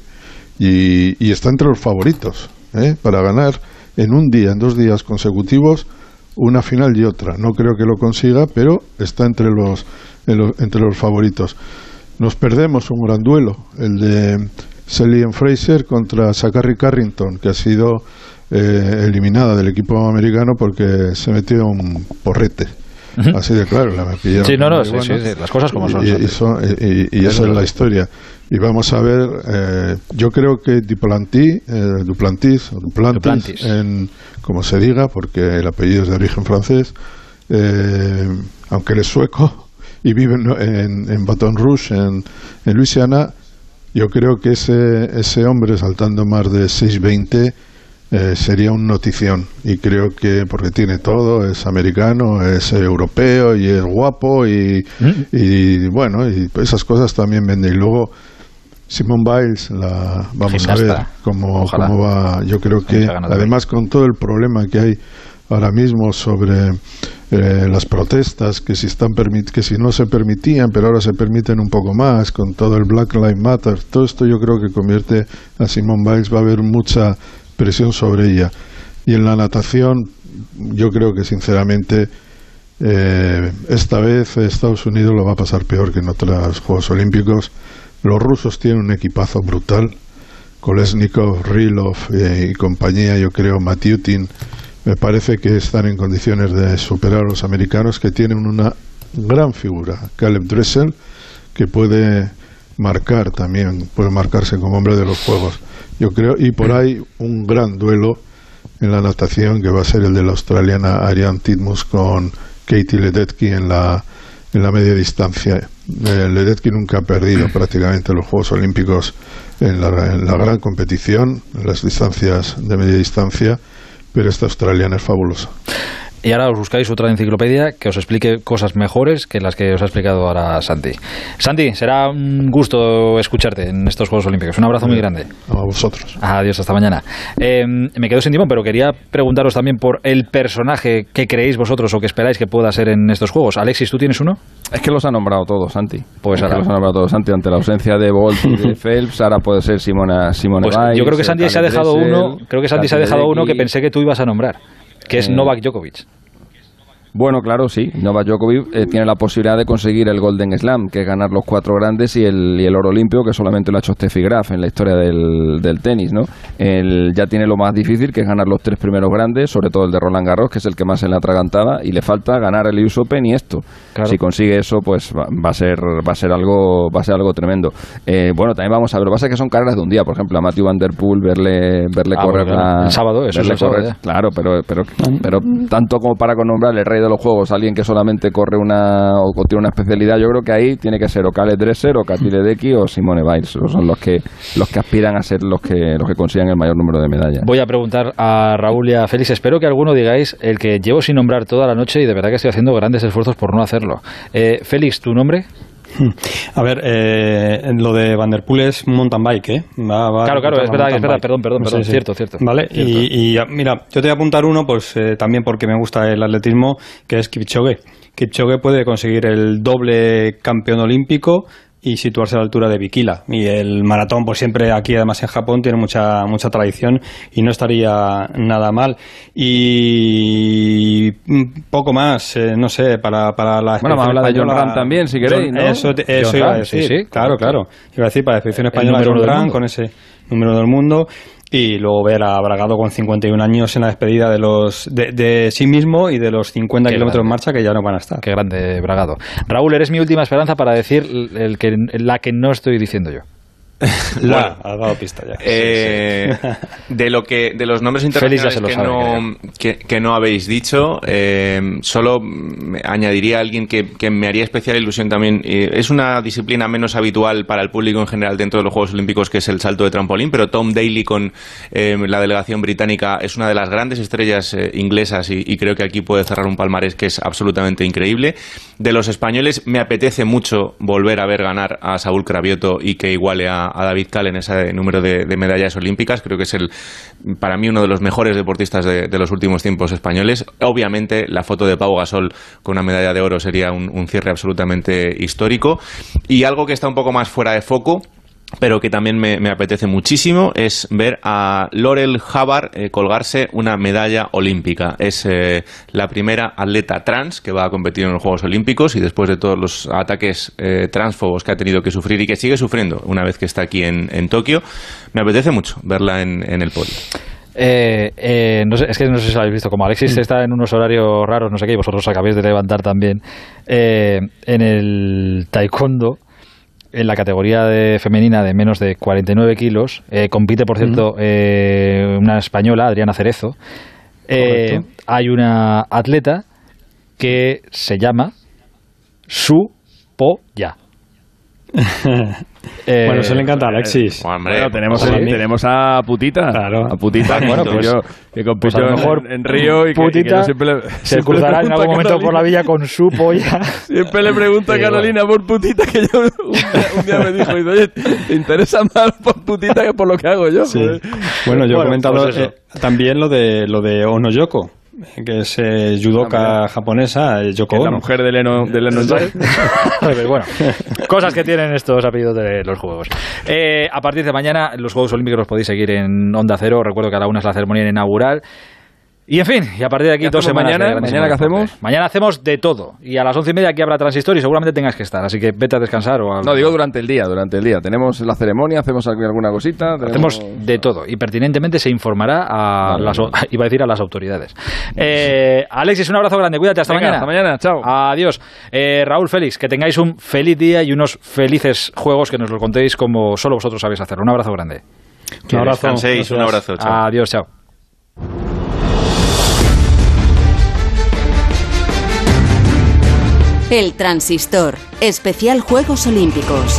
Y, y está entre los favoritos ¿eh? para ganar en un día, en dos días consecutivos, una final y otra. No creo que lo consiga, pero está entre los, en lo- entre los favoritos. Nos perdemos un gran duelo, el de Celine Fraser contra Zachary Carrington, que ha sido eh, eliminada del equipo americano porque se metió un porrete. Así de claro, la pillaron Sí, no, no, sí, marihuana. sí, sí, las cosas como son, Y, y Santi. son- y- y- y esa es la historia. Y vamos a ver, eh, yo creo que Duplantis, eh, Duplantis, o Duplantis, Duplantis. En, como se diga, porque el apellido es de origen francés, eh, aunque él es sueco y vive en, en, Baton Rouge, en, en Luisiana, yo creo que ese, ese hombre saltando más de 620 eh, sería un notición. Y creo que porque tiene todo es americano es europeo y es guapo y, y bueno y esas cosas también venden y luego Simone Biles la vamos a ver cómo, cómo va. Yo creo que además con todo el problema que hay ahora mismo sobre eh, las protestas que si están que si no se permitían pero ahora se permiten un poco más con todo el Black Lives Matter todo esto yo creo que convierte a Simone Biles va a haber mucha presión sobre ella. Y en la natación yo creo que sinceramente eh, esta vez Estados Unidos lo va a pasar peor que en otros Juegos Olímpicos. Los rusos tienen un equipazo brutal. Kolesnikov, Rilov eh, y compañía, yo creo, Matiutin, me parece que están en condiciones de superar a los americanos que tienen una gran figura, Caleb Dressel, que puede marcar también, puede marcarse como hombre de los juegos. Yo creo, y por ahí un gran duelo en la natación que va a ser el de la australiana Ariane Titmus con Katie Ledecky en la, en la media distancia. Eh, Ledecky nunca ha perdido prácticamente los Juegos Olímpicos en la, en la gran competición, en las distancias de media distancia, pero esta australiana es fabulosa. Y ahora os buscáis otra enciclopedia que os explique cosas mejores que las que os ha explicado ahora Santi. Santi, será un gusto escucharte en estos Juegos Olímpicos. Un abrazo muy grande. A vosotros. Adiós, hasta mañana. Eh, me quedo sin timón, pero quería preguntaros también por el personaje que creéis vosotros o que esperáis que pueda ser en estos Juegos. Alexis, ¿tú tienes uno? Es que los ha nombrado todos, Santi. Pues ahora. los ha nombrado todos, Santi. Ante la ausencia de Bolt y de Phelps, ahora puede ser Simona, Simone Pues Biles, yo creo que Santi se ha dejado Dressel, uno, creo que Santi se ha dejado uno que pensé que tú ibas a nombrar, que es Eh, Novak Djokovic. Bueno, claro, sí. Novak Djokovic eh, tiene la posibilidad de conseguir el Golden Slam, que es ganar los cuatro grandes y el, y el oro olímpico, que solamente lo ha hecho Steffi Graf en la historia del, del tenis, ¿no? Él ya tiene lo más difícil, que es ganar los tres primeros grandes, sobre todo el de Roland Garros, que es el que más se le atragantada, y le falta ganar el US Open y esto. Claro. Si consigue eso, pues va, va a ser va a ser algo va a ser algo tremendo. Eh, bueno, también vamos a ver. Lo que pasa es que son carreras de un día, por ejemplo, a Matthew Van Der Poel verle verle Ah, correr bueno, claro. la- El sábado, eso es el sábado correr-. Claro, pero pero pero tanto como para nombrar el rey los juegos alguien que solamente corre una o tiene una especialidad, yo creo que ahí tiene que ser o Kale Dresser o Katile Deki o Simone Biles. Son los que los que aspiran a ser los que los que consigan el mayor número de medallas. Voy a preguntar a Raúl y a Félix. Espero que alguno digáis el que llevo sin nombrar toda la noche y de verdad que estoy haciendo grandes esfuerzos por no hacerlo. Eh, Félix, ¿tu nombre? A ver, eh, lo de Vanderpool es mountain bike, ¿eh? claro, claro, es verdad, es verdad, perdón, perdón, perdón, cierto, cierto. Vale, Y, mira, yo te voy a apuntar uno, pues eh, también porque me gusta el atletismo, que es Kipchoge. Kipchoge puede conseguir el doble campeón olímpico y situarse a la altura de Bikila. Y el maratón, pues siempre aquí, además en Japón, tiene mucha, mucha tradición y no estaría nada mal. Y poco más, eh, no sé, para, para la Bueno, vamos a hablar de John Ram también, si queréis, ¿no? Eso, eso iba a decir, sí, claro, claro. Iba a decir, para la expedición española, John Ram, con ese número del mundo y luego ver a Bragado con 51 años en la despedida de los de, sí mismo y de los 50 kilómetros en marcha que ya no van a estar. Qué grande Bragado. Raúl, eres mi última esperanza para decir el que, la que no estoy diciendo yo. La, ha dado pista ya. Eh, de lo que de los nombres internacionales que, no, que, no habéis dicho, eh, solo añadiría a alguien que, me haría especial ilusión también. Eh, es una disciplina menos habitual para el público en general dentro de los Juegos Olímpicos, que es el salto de trampolín, pero Tom Daly con la delegación británica es una de las grandes estrellas inglesas y, creo que aquí puede cerrar un palmarés que es absolutamente increíble. De los españoles me apetece mucho volver a ver ganar a Saúl Cravioto y que iguale a a, David Cal en ese número de, medallas olímpicas. Creo que es el, para mí uno de los mejores deportistas de, los últimos tiempos españoles. Obviamente, la foto de Pau Gasol con una medalla de oro sería un cierre absolutamente histórico. Y algo que está un poco más fuera de foco pero que también me, apetece muchísimo es ver a Laurel Hubbard eh, colgarse una medalla olímpica. Es eh, la primera atleta trans que va a competir en los Juegos Olímpicos y después de todos los ataques eh, transfobos que ha tenido que sufrir y que sigue sufriendo una vez que está aquí en, Tokio, me apetece mucho verla en, el podio. no sé, es que no sé si lo habéis visto, como Alexis mm. está en unos horarios raros, no sé qué, y vosotros acabáis de levantar también, en el taekwondo en la categoría de femenina de menos de 49 kilos. Eh, compite, por cierto, eh, una española, Adriana Cerezo. Eh, hay una atleta que se llama Su Po Ya. Eh, bueno, eso le encanta a Alexis. bueno, tenemos, tenemos a Putita. Claro. A Putita, bueno, pues, yo, que compitió pues a lo mejor en, Río y Putita que, siempre le, se cruzará en algún momento por la villa con su polla. Siempre le pregunta a Carolina por Putita que yo un día, me dijo, oye, ¿te interesa más por Putita que por lo que hago yo? Bueno, yo he comentado pues eh, también lo de, lo de Ono Yoko que es eh, judoka ah, japonesa, Yoko La mujer de Leno, de Leno bueno, cosas que tienen estos apellidos de los juegos. Eh, a partir de mañana, los Juegos Olímpicos los podéis seguir en Onda Cero. Recuerdo que a la una es la ceremonia inaugural. Y en fin, y a partir de aquí dos semanas. Mañana, ¿Mañana qué hacemos? Mañana hacemos de todo. Y a las once y media aquí habrá transistor y seguramente tengas que estar. Así que vete a descansar o No, digo durante el día, durante el día. Tenemos la ceremonia, hacemos alguna cosita. Hacemos de todo. Y pertinentemente se informará a las, iba a decir a las autoridades. Eh, Alexis, un abrazo grande. Cuídate. Hasta mañana. Hasta mañana. Chao. Adiós. Eh, Raúl Félix, que tengáis un feliz día y unos felices juegos que nos lo contéis como solo vosotros sabéis hacer. Un abrazo grande. Un abrazo. Un abrazo. Chao. Adiós. Chao. El Transistor, especial Juegos Olímpicos.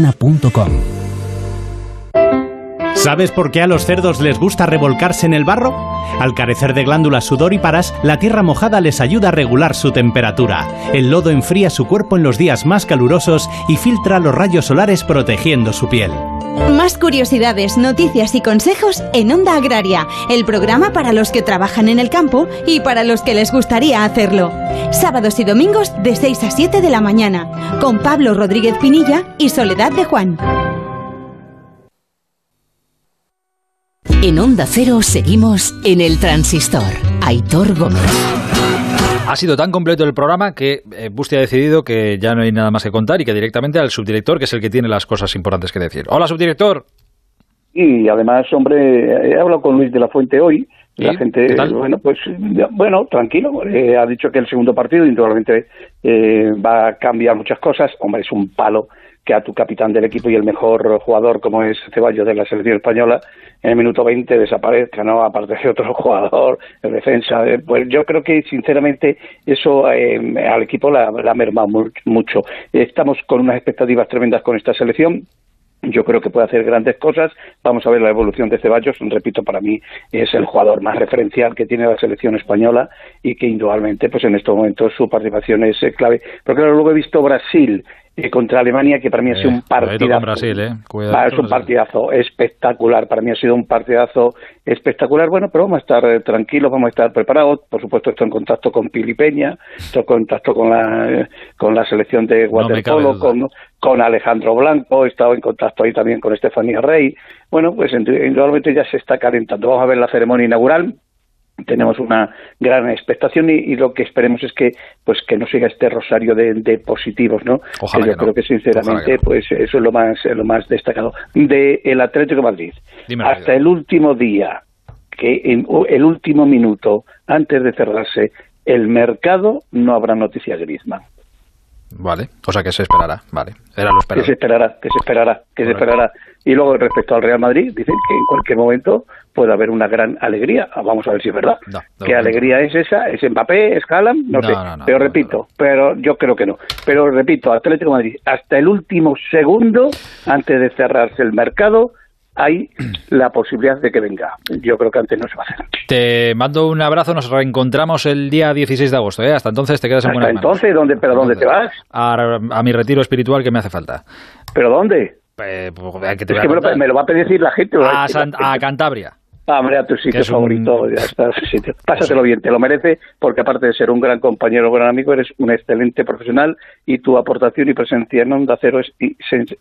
clínicasmatoansorena.com. ¿Sabes por qué a los cerdos les gusta revolcarse en el barro? Al carecer de glándulas sudoríparas, la tierra mojada les ayuda a regular su temperatura. El lodo enfría su cuerpo en los días más calurosos y filtra los rayos solares protegiendo su piel. Más curiosidades, noticias y consejos en Onda Agraria, el programa para los que trabajan en el campo y para los que les gustaría hacerlo. Sábados y domingos de 6 a 7 de la mañana, con Pablo Rodríguez Pinilla y Soledad de Juan. En Onda Cero seguimos en el transistor. Aitor Gómez. Ha sido tan completo el programa que eh, Busti ha decidido que ya no hay nada más que contar y que directamente al subdirector, que es el que tiene las cosas importantes que decir. Hola, subdirector. Y además, hombre, he hablado con Luis de la Fuente hoy. La gente, bueno, pues, bueno, tranquilo. Eh, ha dicho que el segundo partido, indudablemente, eh, va a cambiar muchas cosas. Hombre, es un palo que a tu capitán del equipo y el mejor jugador como es Ceballos de la selección española en el minuto 20 desaparezca, ¿no? Aparte de otro jugador de defensa. Eh, pues yo creo que sinceramente eso eh, al equipo la, la ha mermado mucho. Estamos con unas expectativas tremendas con esta selección yo creo que puede hacer grandes cosas. Vamos a ver la evolución de Ceballos. Repito, para mí es el jugador más referencial que tiene la selección española y que indudablemente, pues en estos momentos su participación es eh, clave. Porque luego he visto Brasil eh, contra Alemania, que para mí ha sido un eh, partidazo. Brasil, ¿eh? Ah, es un partidazo espectacular. Para mí ha sido un partidazo espectacular. Bueno, pero vamos a estar eh, tranquilos, vamos a estar preparados. Por supuesto, estoy en contacto con Pili Peña, estoy en contacto con la, con la selección de waterpolo, con, con Alejandro Blanco, he estado en contacto ahí también con Estefanía Rey. Bueno, pues indudablemente ya se está calentando. Vamos a ver la ceremonia inaugural tenemos una gran expectación y, lo que esperemos es que pues que no siga este rosario de, positivos no Ojalá yo creo que sinceramente pues eso es lo más lo más destacado. De el Atlético de Madrid. Hasta el último día que en el último minuto antes de cerrarse el mercado no habrá noticia Griezmann. Vale, o sea que se esperará, vale. Era lo esperado. Que se esperará, que se esperará, que se esperará. Y luego respecto al Real Madrid, dicen que en cualquier momento puede haber una gran alegría. Ah, vamos a ver si es verdad. ¿Qué alegría es esa? ¿Es Mbappé? ¿Es Haaland? No, sé. pero repito, pero yo creo que no. Pero repito, Atlético Madrid, hasta el último segundo, antes de cerrarse el mercado, hay la posibilidad de que venga. Yo creo que antes no se va a hacer. Te mando un abrazo, nos reencontramos el día 16 de agosto. ¿eh? Hasta entonces te quedas en buena entonces, ¿dónde, ¿pero dónde te vas? A, mi retiro espiritual que me hace falta. ¿Pero dónde? Eh, pues, es que me lo, va a pedir la gente. a Cantabria. Ah, hombre, a tu sitio favorito, ya está, sitio. Pásatelo bien, te lo merece, porque aparte de ser un gran compañero, un gran amigo, eres un excelente profesional y tu aportación y presencia en Onda Cero es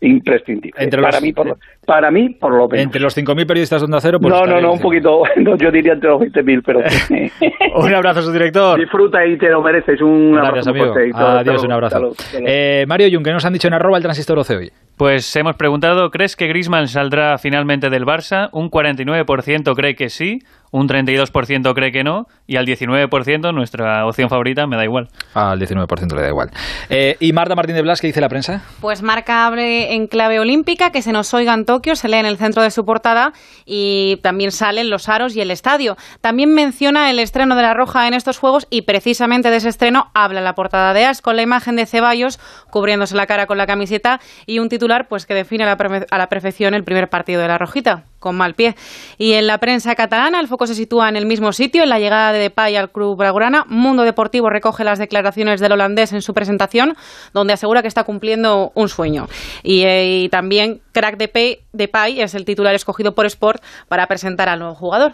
imprescindible. para, mí, por lo, para mí, por lo menos. Entre los 5.000 periodistas de Onda Cero, pues No, no, no, un poquito, yo diría entre los 20.000, pero... un abrazo, su director. Disfruta y te lo mereces, un Gracias, abrazo. Amigo. Adiós, un abrazo. Eh, Mario Jung, ¿qué nos han dicho en arroba el transistor hoy? Pues hemos preguntado, ¿crees que Griezmann saldrá finalmente del Barça? Un 49% cree que sí, un 32% cree que no y al 19% nuestra opción favorita me da igual. Al 19% le da igual. Eh, ¿Y Marta Martín de Blas qué dice la prensa? Pues Marca abre en clave olímpica, que se nos oiga en Tokio, se lee en el centro de su portada y también salen los aros y el estadio. También menciona el estreno de La Roja en estos Juegos y precisamente de ese estreno habla la portada de As con la imagen de Ceballos cubriéndose la cara con la camiseta y un titular pues que define a la, a la perfección el primer partido de La Rojita con mal pie. Y en la prensa catalana, el foco se sitúa en el mismo sitio, en la llegada de Depay al club blaugrana. Mundo Deportivo recoge las declaraciones del holandés en su presentación, donde asegura que está cumpliendo un sueño. Y, eh, también Crack Depay, Depay es el titular escogido por Sport para presentar al nuevo jugador.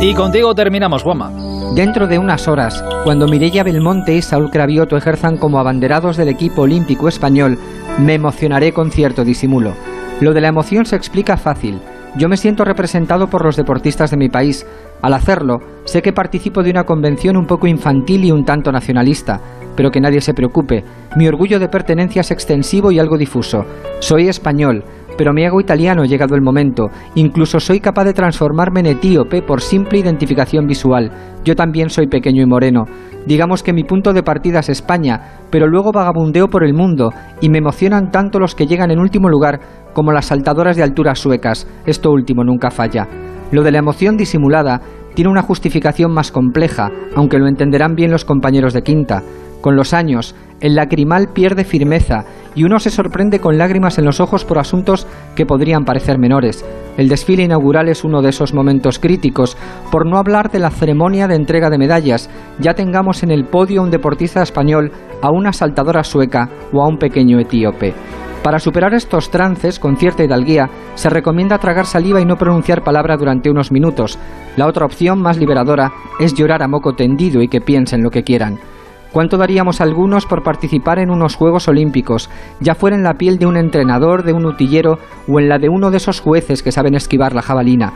Y contigo terminamos, Juanma. Dentro de unas horas, cuando Mireia Belmonte y Saúl Cravioto ejerzan como abanderados del equipo olímpico español, me emocionaré con cierto disimulo. Lo de la emoción se explica fácil. Yo me siento representado por los deportistas de mi país. Al hacerlo, sé que participo de una convención un poco infantil y un tanto nacionalista, pero que nadie se preocupe. Mi orgullo de pertenencia es extensivo y algo difuso. Soy español, pero me hago italiano llegado el momento. Incluso soy capaz de transformarme en etíope por simple identificación visual. Yo también soy pequeño y moreno. Digamos que mi punto de partida es España, pero luego vagabundeo por el mundo y me emocionan tanto los que llegan en último lugar como las saltadoras de altura suecas. Esto último nunca falla. Lo de la emoción disimulada tiene una justificación más compleja, aunque lo entenderán bien los compañeros de quinta. Con los años, el lacrimal pierde firmeza y uno se sorprende con lágrimas en los ojos por asuntos que podrían parecer menores. El desfile inaugural es uno de esos momentos críticos, por no hablar de la ceremonia de entrega de medallas, ya tengamos en el podio a un deportista español, a una saltadora sueca o a un pequeño etíope. Para superar estos trances con cierta hidalguía, se recomienda tragar saliva y no pronunciar palabra durante unos minutos. La otra opción, más liberadora, es llorar a moco tendido y que piensen lo que quieran. ¿Cuánto daríamos algunos por participar en unos Juegos Olímpicos, ya fuera en la piel de un entrenador, de un utillero o en la de uno de esos jueces que saben esquivar la jabalina?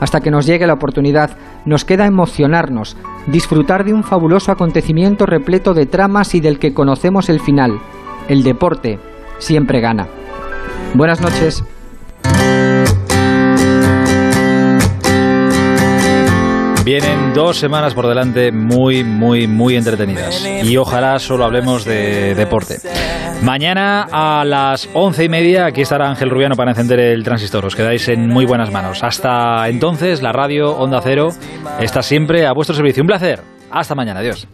Hasta que nos llegue la oportunidad, nos queda emocionarnos, disfrutar de un fabuloso acontecimiento repleto de tramas y del que conocemos el final. El deporte siempre gana. Buenas noches. Vienen dos semanas por delante muy, muy, muy entretenidas. Y ojalá solo hablemos de deporte. Mañana a las once y media aquí estará Ángel Rubiano para encender el transistor. Os quedáis en muy buenas manos. Hasta entonces, la radio Onda Cero está siempre a vuestro servicio. Un placer. Hasta mañana. Adiós.